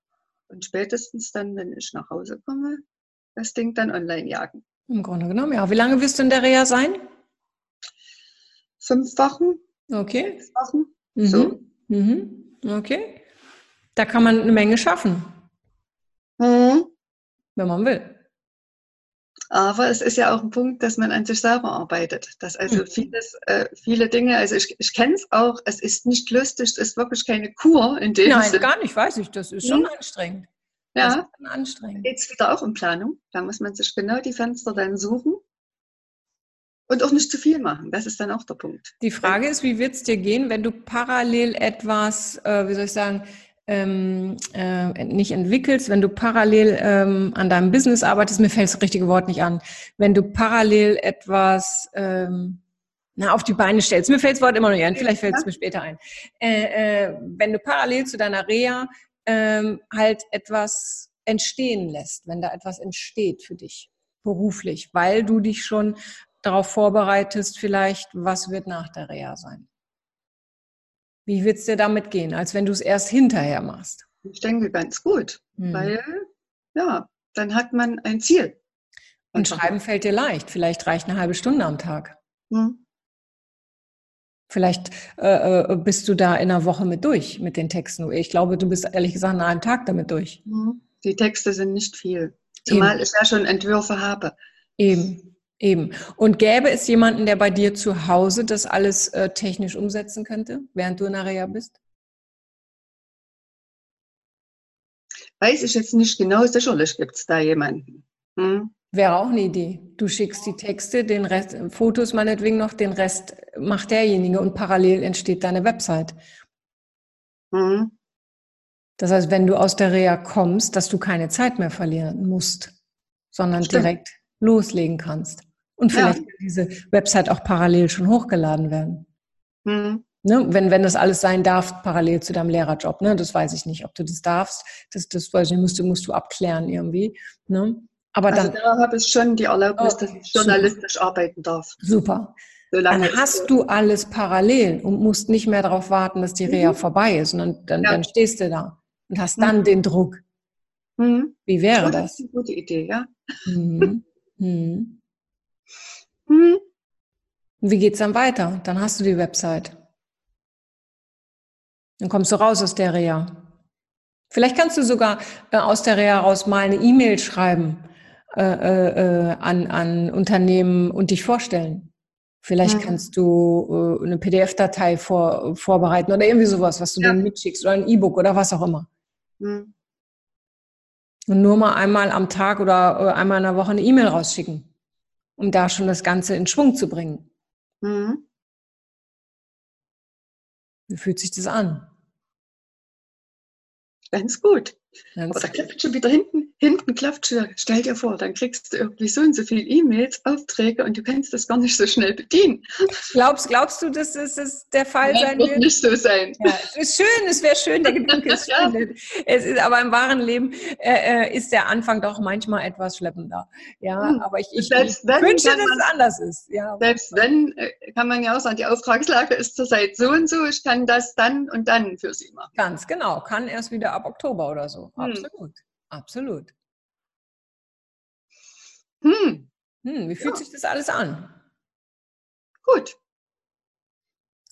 und spätestens dann, wenn ich nach Hause komme, das Ding dann online jagen. Im Grunde genommen, ja. Wie lange wirst du in der Reha sein? Fünf Wochen. Okay. Sechs Wochen. Mhm. So. Mhm. Okay. Da kann man eine Menge schaffen. Mhm. Wenn man will. Aber es ist ja auch ein Punkt, dass man an sich selber arbeitet. Dass also mhm. vieles, äh, viele Dinge, also ich, ich kenne es auch, es ist nicht lustig, es ist wirklich keine Kur in dem Nein, Sinn. gar nicht, weiß ich. Das ist schon mhm. anstrengend. Ja. Das ist anstrengend. Geht es wieder auch um Planung. Da muss man sich genau die Fenster dann suchen. Und auch nicht zu viel machen. Das ist dann auch der Punkt. Die Frage ist, wie wird es dir gehen, wenn du parallel etwas, äh, wie soll ich sagen, ähm, äh, nicht entwickelst, wenn du parallel ähm, an deinem Business arbeitest, mir fällt das richtige Wort nicht an, wenn du parallel etwas ähm, na, auf die Beine stellst, mir fällt das Wort immer noch nicht ein, vielleicht fällt es mir später ein, äh, äh, wenn du parallel zu deiner Reha ähm, halt etwas entstehen lässt, wenn da etwas entsteht für dich beruflich, weil du dich schon darauf vorbereitest, vielleicht, was wird nach der Reha sein. Wie wird es dir damit gehen, als wenn du es erst hinterher machst? Ich denke ganz gut, hm. weil ja, dann hat man ein Ziel. Und Schreiben fällt dir leicht. Vielleicht reicht eine halbe Stunde am Tag. Hm. Vielleicht äh, äh, bist du da in einer Woche mit durch mit den Texten. Ich glaube, du bist ehrlich gesagt nach einem Tag damit durch. Hm. Die Texte sind nicht viel. Zumal Eben. ich ja schon Entwürfe habe. Eben. Eben. Und gäbe es jemanden, der bei dir zu Hause das alles äh, technisch umsetzen könnte, während du in der Reha bist? Weiß ich jetzt nicht genau, sicherlich gibt es da jemanden. Hm? Wäre auch eine Idee. Du schickst die Texte, den Rest, Fotos meinetwegen noch, den Rest macht derjenige und parallel entsteht deine Website. Mhm. Das heißt, wenn du aus der Reha kommst, dass du keine Zeit mehr verlieren musst, sondern Stimmt. direkt loslegen kannst. Und vielleicht ja. kann diese Website auch parallel schon hochgeladen werden. Mhm. Ne? Wenn, wenn das alles sein darf, parallel zu deinem Lehrerjob. Ne? Das weiß ich nicht, ob du das darfst. Das, das weiß ich nicht, musst du, musst du abklären irgendwie. Ne? Aber also dann, da habe ich schon die Erlaubnis, oh, dass ich journalistisch super. arbeiten darf. Super. Solange dann hast du alles parallel und musst nicht mehr darauf warten, dass die Reha mhm. vorbei ist, sondern dann, ja. dann stehst du da und hast dann mhm. den Druck. Mhm. Wie wäre oh, das? Das ist eine gute Idee, ja. Mhm. Mhm. mhm. Wie geht's dann weiter? Dann hast du die Website. Dann kommst du raus aus der Reha. Vielleicht kannst du sogar äh, aus der Reha raus mal eine E-Mail schreiben äh, äh, an, an Unternehmen und dich vorstellen. Vielleicht mhm. kannst du äh, eine PDF-Datei vor, vorbereiten oder irgendwie sowas, was du ja. denen mitschickst oder ein E-Book oder was auch immer. Mhm. Und nur mal einmal am Tag oder äh, einmal in der Woche eine E-Mail rausschicken, um da schon das Ganze in Schwung zu bringen. Mhm. Wie fühlt sich das an? Ganz gut. Ganz Aber da klappt schon wieder hinten hinten klappt schon, stell dir vor, dann kriegst du irgendwie so und so viele E-Mails, Aufträge und du kannst das gar nicht so schnell bedienen. Glaubst, glaubst du, dass es der Fall Nein, sein wird? wird nicht so sein. Ja, es ist schön, es wäre schön, der Gedanke ist ja. schön. Es ist, aber im wahren Leben äh, äh, ist der Anfang doch manchmal etwas schleppender. Ja, hm. aber ich, ich, ich wenn, wünsche, dass man, es anders ist. Ja. Selbst wenn, äh, kann man ja auch sagen, die Auftragslage ist zurzeit so und so, ich kann das dann und dann für Sie machen. Ganz genau, kann erst wieder ab Oktober oder so. Hm. Absolut. Absolut. Hm. Hm, wie fühlt ja. sich das alles an? Gut.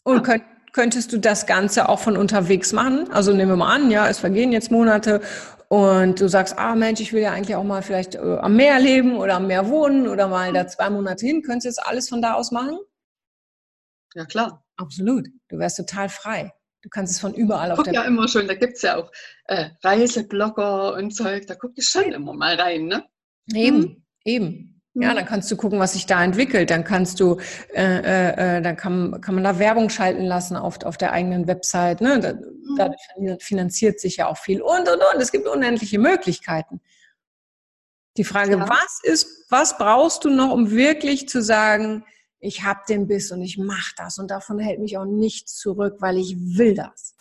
Und könnt, könntest du das Ganze auch von unterwegs machen? Also nehmen wir mal an, ja, es vergehen jetzt Monate und du sagst, ah Mensch, ich will ja eigentlich auch mal vielleicht äh, am Meer leben oder am Meer wohnen oder mal da zwei Monate hin. Könntest du das alles von da aus machen? Ja, klar. Absolut. Du wärst total frei. Du kannst es von überall auf der ja immer schon, da gibt es ja auch äh, Reiseblogger und Zeug, da gucke ich schon immer mal rein, ne? Eben, hm. eben. Ja, hm. dann kannst du gucken, was sich da entwickelt. Dann kannst du, äh, äh, äh, dann kann, kann man da Werbung schalten lassen auf, auf der eigenen Website. Ne? Da, hm. Dadurch finanziert sich ja auch viel und und und. Es gibt unendliche Möglichkeiten. Die Frage, ja. was ist, was brauchst du noch, um wirklich zu sagen, ich habe den Biss und ich mache das und davon hält mich auch nichts zurück, weil ich will das.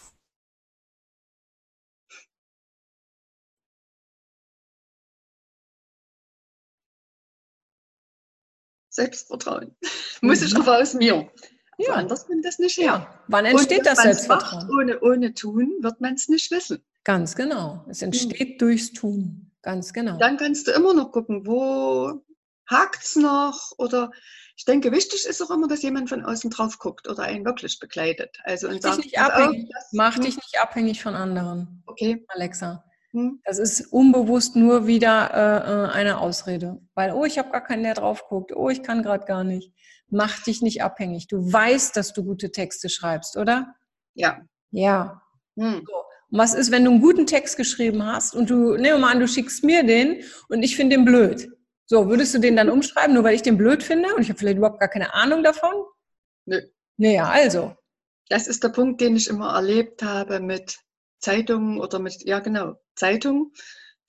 Selbstvertrauen. Mhm. Muss ich aber aus mir. Ja. Anders kommt das nicht her. Ja. Wann entsteht das Selbstvertrauen? Macht, ohne, ohne tun wird man es nicht wissen. Ganz genau. Es entsteht mhm. durchs Tun. Ganz genau. Dann kannst du immer noch gucken, wo hakt es noch oder ich denke, wichtig ist auch immer, dass jemand von außen drauf guckt oder einen wirklich begleitet. Also und sagt, dich abhängig, auf, mach hm? dich nicht abhängig von anderen. Okay. Alexa. Hm? Das ist unbewusst nur wieder äh, äh eine Ausrede. Weil, oh, ich habe gar keinen, der drauf guckt. Oh, ich kann gerade gar nicht. Mach dich nicht abhängig. Du weißt, dass du gute Texte schreibst, oder? Ja. Ja. Hm. So. Und was ist, wenn du einen guten Text geschrieben hast und du, nehmen wir mal an, du schickst mir den und ich finde den blöd. So, würdest du den dann umschreiben, nur weil ich den blöd finde und ich habe vielleicht überhaupt gar keine Ahnung davon? Nö. Naja, also. Das ist der Punkt, den ich immer erlebt habe mit Zeitungen oder mit, ja genau, Zeitungen,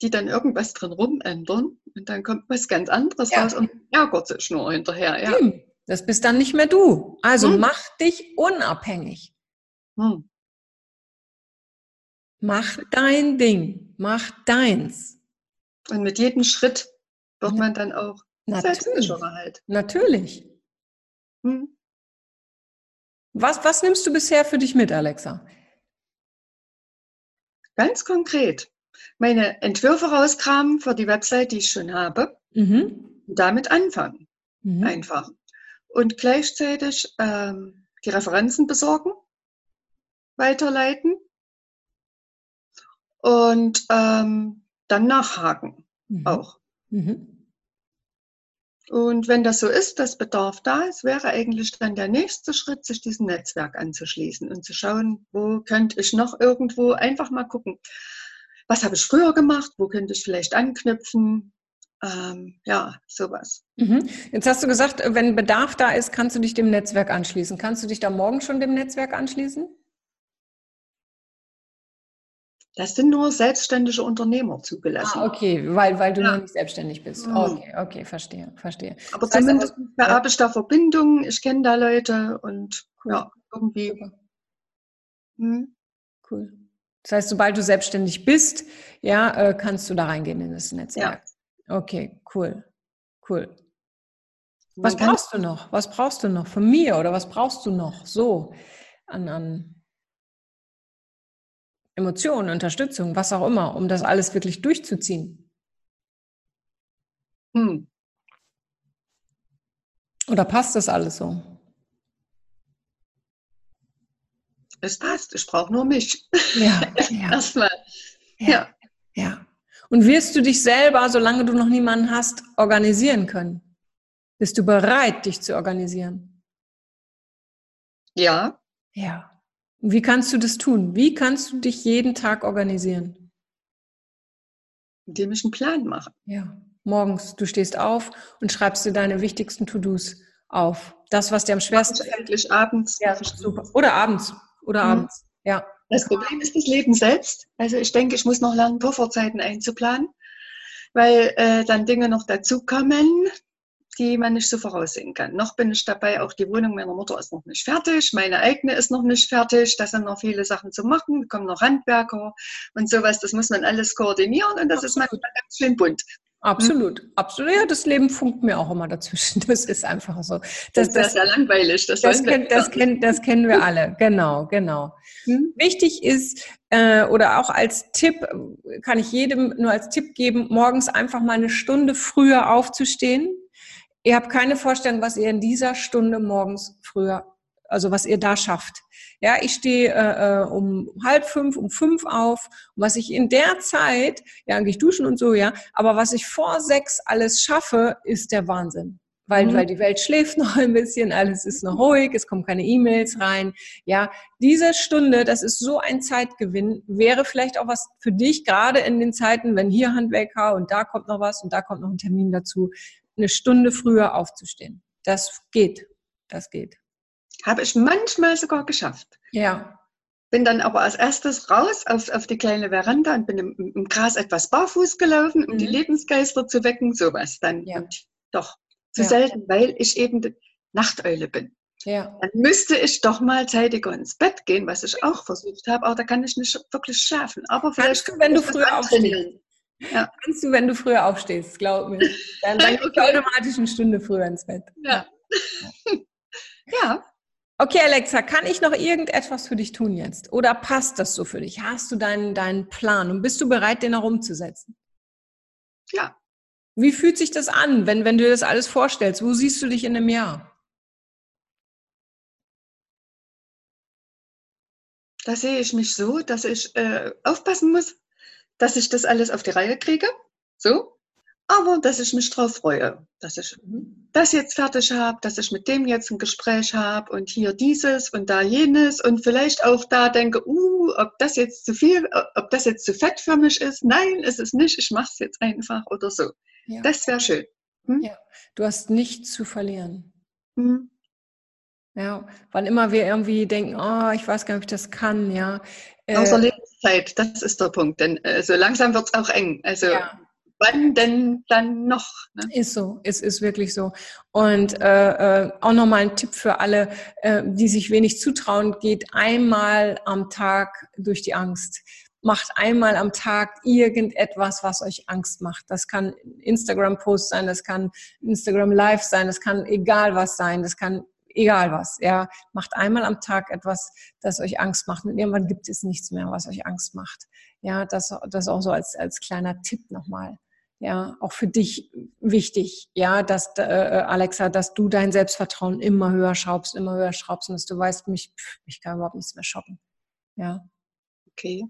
die dann irgendwas drin rumändern und dann kommt was ganz anderes ja. raus und ärgert sich nur hinterher. Ja. Das bist dann nicht mehr du. Also hm. mach dich unabhängig. Hm. Mach dein Ding. Mach deins. Und mit jedem Schritt wird man dann auch selbstsicherer halt. Natürlich. Hm. Was, was nimmst du bisher für dich mit, Alexa? Ganz konkret. Meine Entwürfe rauskramen für die Website, die ich schon habe. Mhm. Damit anfangen. Mhm. Einfach. Und gleichzeitig ähm, die Referenzen besorgen, weiterleiten und ähm, dann nachhaken mhm. auch. Mhm. Und wenn das so ist, dass Bedarf da ist, wäre eigentlich dann der nächste Schritt, sich diesem Netzwerk anzuschließen und zu schauen, wo könnte ich noch irgendwo einfach mal gucken, was habe ich früher gemacht, wo könnte ich vielleicht anknüpfen, Ähm, ja, sowas. Mhm. Jetzt hast du gesagt, wenn Bedarf da ist, kannst du dich dem Netzwerk anschließen. Kannst du dich da morgen schon dem Netzwerk anschließen? Das sind nur selbstständige Unternehmer zugelassen. Ah, okay, weil, weil du ja. noch nicht selbstständig bist. Mhm. Okay, okay, verstehe, verstehe. Aber das zumindest heißt, aber, habe ich da Verbindungen, ich kenne da Leute und cool. ja, irgendwie. Hm. Cool. Das heißt, sobald du selbstständig bist, ja, äh, kannst du da reingehen in das Netzwerk. Ja. Okay, cool, cool. Was brauchst du noch? Was brauchst du noch von mir oder was brauchst du noch so an, an Emotionen, Unterstützung, was auch immer, um das alles wirklich durchzuziehen? Hm. Oder passt das alles so? Es passt, ich brauche nur mich. Ja, ja. erstmal. Ja, ja. ja. Und wirst du dich selber, solange du noch niemanden hast, organisieren können? Bist du bereit, dich zu organisieren? Ja. Ja. Wie kannst du das tun? Wie kannst du dich jeden Tag organisieren? Indem ich einen Plan mache. Ja. Morgens, du stehst auf und schreibst dir deine wichtigsten To-Dos auf. Das, was dir am schwersten fällt. Endlich abends. Ja, super. Oder abends. Oder mhm. abends. Ja. Das Problem ist das Leben selbst. Also ich denke, ich muss noch lernen, Pufferzeiten einzuplanen, weil äh, dann Dinge noch dazukommen, die man nicht so voraussehen kann. Noch bin ich dabei, auch die Wohnung meiner Mutter ist noch nicht fertig, meine eigene ist noch nicht fertig, da sind noch viele Sachen zu machen, kommen noch Handwerker und sowas, das muss man alles koordinieren und das Absolut. ist manchmal ganz schön bunt. Absolut, absolut. Ja, das Leben funkt mir auch immer dazwischen. Das ist einfach so. Das, das ist ja langweilig. Das, das, kenn, das, kenn, das kennen wir alle. Genau, genau. Hm? Wichtig ist, äh, oder auch als Tipp, kann ich jedem nur als Tipp geben, morgens einfach mal eine Stunde früher aufzustehen Ihr habt keine Vorstellung, was ihr in dieser Stunde morgens früher, also was ihr da schafft. Ja, ich stehe äh, äh um halb fünf, um fünf auf. Und was ich in der Zeit, ja, eigentlich duschen und so, ja, aber was ich vor sechs alles schaffe, ist der Wahnsinn. Weil, mhm. weil die Welt schläft noch ein bisschen, alles ist noch ruhig, es kommen keine E-Mails rein. Ja, diese Stunde, das ist so ein Zeitgewinn, wäre vielleicht auch was für dich, gerade in den Zeiten, wenn hier Handwerker und da kommt noch was und da kommt noch ein Termin dazu eine Stunde früher aufzustehen. Das geht. Das geht. Habe ich manchmal sogar geschafft. Ja. Bin dann aber als erstes raus auf, auf die kleine Veranda und bin im, im Gras etwas barfuß gelaufen, um mhm. die Lebensgeister zu wecken, sowas dann. Ja. Und doch, zu ja. selten, weil ich eben Nachteule bin. Ja. Dann müsste ich doch mal zeitiger ins Bett gehen, was ich auch versucht habe, aber da kann ich nicht wirklich schaffen. Aber vielleicht, Kannst du, wenn du früher aufstehst. Ja. Kannst du, wenn du früher aufstehst, glaub mir. Dann, dann gehst du automatisch eine Stunde früher ins Bett. Ja. ja. Okay, Alexa, kann ich noch irgendetwas für dich tun jetzt? Oder passt das so für dich? Hast du deinen, deinen Plan und bist du bereit, den auch umzusetzen? Ja. Wie fühlt sich das an, wenn, wenn du dir das alles vorstellst? Wo siehst du dich in einem Jahr? Da sehe ich mich so, dass ich äh, aufpassen muss, dass ich das alles auf die Reihe kriege. So. Aber dass ich mich drauf freue, dass ich das jetzt fertig habe, dass ich mit dem jetzt ein Gespräch habe und hier dieses und da jenes und vielleicht auch da denke, uh, ob das jetzt zu viel, ob das jetzt zu fett für mich ist. Nein, ist es nicht. Ich mache es jetzt einfach oder so. Ja. Das wäre schön. Hm? Ja, du hast nichts zu verlieren. Hm. Ja, wann immer wir irgendwie denken, oh, ich weiß gar nicht, ob ich das kann, ja. Äh, Außer Lebenszeit, das ist der Punkt. Denn äh, so langsam wird es auch eng. Also ja. wann denn dann noch? Ne? Ist so, es ist wirklich so. Und äh, äh, auch nochmal ein Tipp für alle, äh, die sich wenig zutrauen, geht einmal am Tag durch die Angst macht einmal am Tag irgendetwas, was euch Angst macht. Das kann Instagram-Post sein, das kann Instagram Live sein, das kann egal was sein, das kann egal was. Ja, macht einmal am Tag etwas, das euch Angst macht. Und irgendwann gibt es nichts mehr, was euch Angst macht. Ja, das, das auch so als, als kleiner Tipp nochmal. Ja, auch für dich wichtig, ja, dass, äh, Alexa, dass du dein Selbstvertrauen immer höher schraubst, immer höher schraubst und dass du weißt, mich, pff, ich kann überhaupt nichts mehr shoppen. Ja. Okay.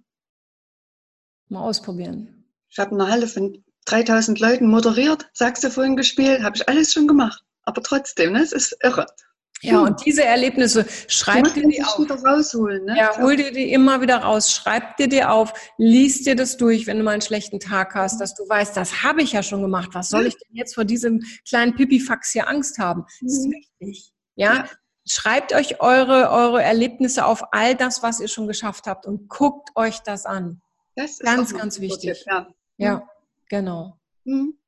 Mal ausprobieren. Ich habe eine Halle von 3000 Leuten moderiert, Saxophon gespielt, habe ich alles schon gemacht. Aber trotzdem, ne, es ist irre. Ja, und diese Erlebnisse, schreib dir die auf. Wieder rausholen, ne? Ja, hol dir die immer wieder raus, schreib dir die auf, lies dir das durch, wenn du mal einen schlechten Tag hast, dass du weißt, das habe ich ja schon gemacht. Was soll ich denn jetzt vor diesem kleinen Pipifax hier Angst haben? Das ist mhm. wichtig. Ja? ja? Schreibt euch eure, eure Erlebnisse auf all das, was ihr schon geschafft habt und guckt euch das an. Das ist ganz, ganz wichtig. Tipp, ja. ja, mhm. genau. Mhm.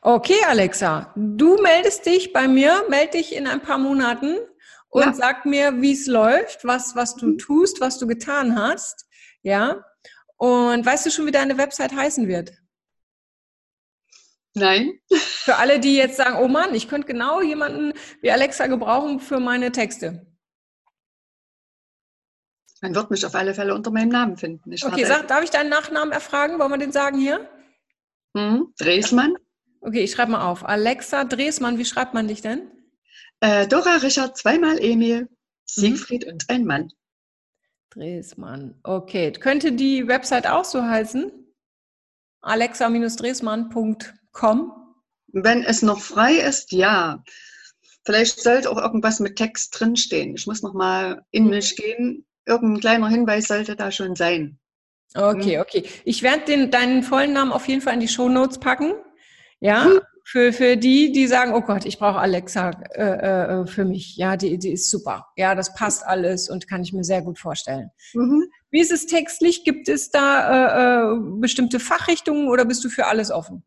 Okay, Alexa, du meldest dich bei mir, melde dich in ein paar Monaten und ja. sag mir, wie es läuft, was, was du mhm. tust, was du getan hast. Ja. Und weißt du schon, wie deine Website heißen wird? Nein. Für alle, die jetzt sagen, oh Mann, ich könnte genau jemanden wie Alexa gebrauchen für meine Texte. Man wird mich auf alle Fälle unter meinem Namen finden. Ich okay, sag, darf ich deinen Nachnamen erfragen? Wollen wir den sagen hier? Hm, Dresmann. Okay, ich schreibe mal auf. Alexa Dresmann, wie schreibt man dich denn? Äh, Dora Richard, zweimal Emil, Siegfried mhm. und ein Mann. Dresmann. Okay. Könnte die Website auch so heißen? alexa-dresmann.com? Wenn es noch frei ist, ja. Vielleicht sollte auch irgendwas mit Text drinstehen. Ich muss noch mal in mhm. mich gehen. Irgendein kleiner Hinweis sollte da schon sein. Okay, mhm. okay. Ich werde deinen vollen Namen auf jeden Fall in die Show Notes packen. Ja, für, für die, die sagen, oh Gott, ich brauche Alexa äh, äh, für mich. Ja, die, die ist super. Ja, das passt alles und kann ich mir sehr gut vorstellen. Mhm. Wie ist es textlich? Gibt es da äh, äh, bestimmte Fachrichtungen oder bist du für alles offen?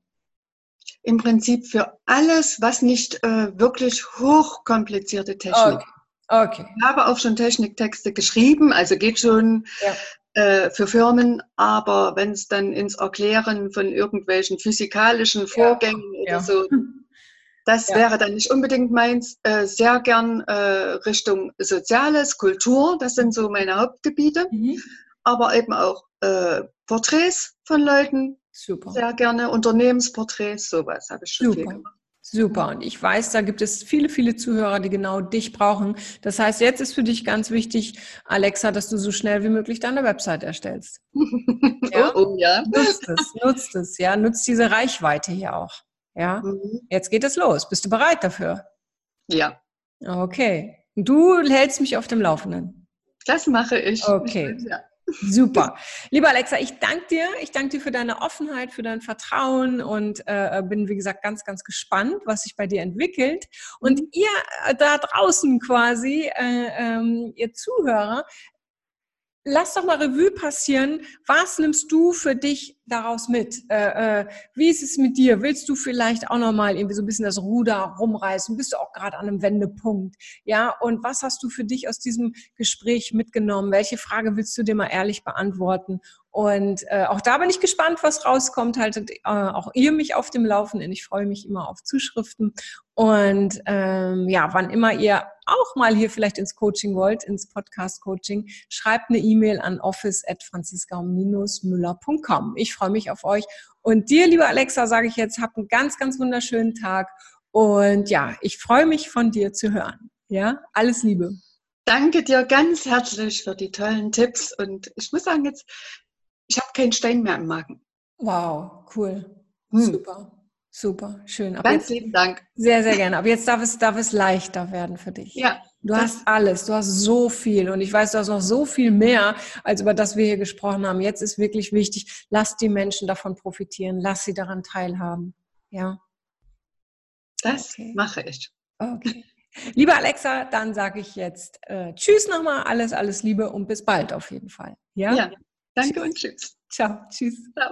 Im Prinzip für alles, was nicht äh, wirklich hochkomplizierte Technik. Okay. okay. Ich habe auch schon Techniktexte geschrieben, also geht schon. Ja äh, für Firmen, aber wenn es dann ins Erklären von irgendwelchen physikalischen Vorgängen ja, oder ja. so, das ja. wäre dann nicht unbedingt meins. Äh, sehr gern äh, Richtung Soziales, Kultur, das sind so meine Hauptgebiete, mhm. aber eben auch äh, Porträts von Leuten. Super. Sehr gerne Unternehmensporträts, sowas habe ich schon Super. viel gemacht. Super. Und ich weiß, da gibt es viele, viele Zuhörer, die genau dich brauchen. Das heißt, jetzt ist für dich ganz wichtig, Alexa, dass du so schnell wie möglich deine Website erstellst. ja? Oh, oh, ja. Nutzt es, nutzt es, ja. Nutzt diese Reichweite hier auch. Ja. Mhm. Jetzt geht es los. Bist du bereit dafür? Ja. Okay. Du hältst mich auf dem Laufenden. Das mache ich. Okay. Ja. Super. Lieber Alexa, ich danke dir. Ich danke dir für deine Offenheit, für dein Vertrauen und äh, bin, wie gesagt, ganz, ganz gespannt, was sich bei dir entwickelt. Und mhm. ihr äh, da draußen quasi, äh, ähm, ihr Zuhörer, lass doch mal Revue passieren. Was nimmst du für dich daraus mit? Äh, äh, wie ist es mit dir? Willst du vielleicht auch noch mal irgendwie so ein bisschen das Ruder rumreißen? Bist du auch gerade an einem Wendepunkt? Ja, und was hast du für dich aus diesem Gespräch mitgenommen? Welche Frage willst du dir mal ehrlich beantworten? Und äh, auch da bin ich gespannt, was rauskommt. Haltet äh, auch ihr mich auf dem Laufenden. Ich freue mich immer auf Zuschriften. Und ähm, ja, wann immer ihr auch mal hier vielleicht ins Coaching wollt, ins Podcast-Coaching, schreibt eine E-Mail an office at franziska-müller.com. Ich freue mich auf euch. Und dir, liebe Alexa, sage ich jetzt, habt einen ganz, ganz wunderschönen Tag. Und ja, ich freue mich von dir zu hören. Ja, alles Liebe. Danke dir ganz herzlich für die tollen Tipps. Und ich muss sagen, jetzt ich habe keinen Stein mehr im Magen. Wow, cool. Hm. Super. Super, schön. Ab Ganz lieben Dank. Sehr, sehr gerne. Aber jetzt darf es, darf es leichter werden für dich. Ja. Du hast alles, du hast so viel und ich weiß, du hast noch so viel mehr, als über das wir hier gesprochen haben. Jetzt ist wirklich wichtig, lass die Menschen davon profitieren, lass sie daran teilhaben. Ja. Das okay. mache ich. Okay. Liebe Alexa, dann sage ich jetzt äh, Tschüss nochmal, alles, alles Liebe und bis bald auf jeden Fall. Ja. ja. Danke und tschüss. Ciao. Tschüss. Ciao.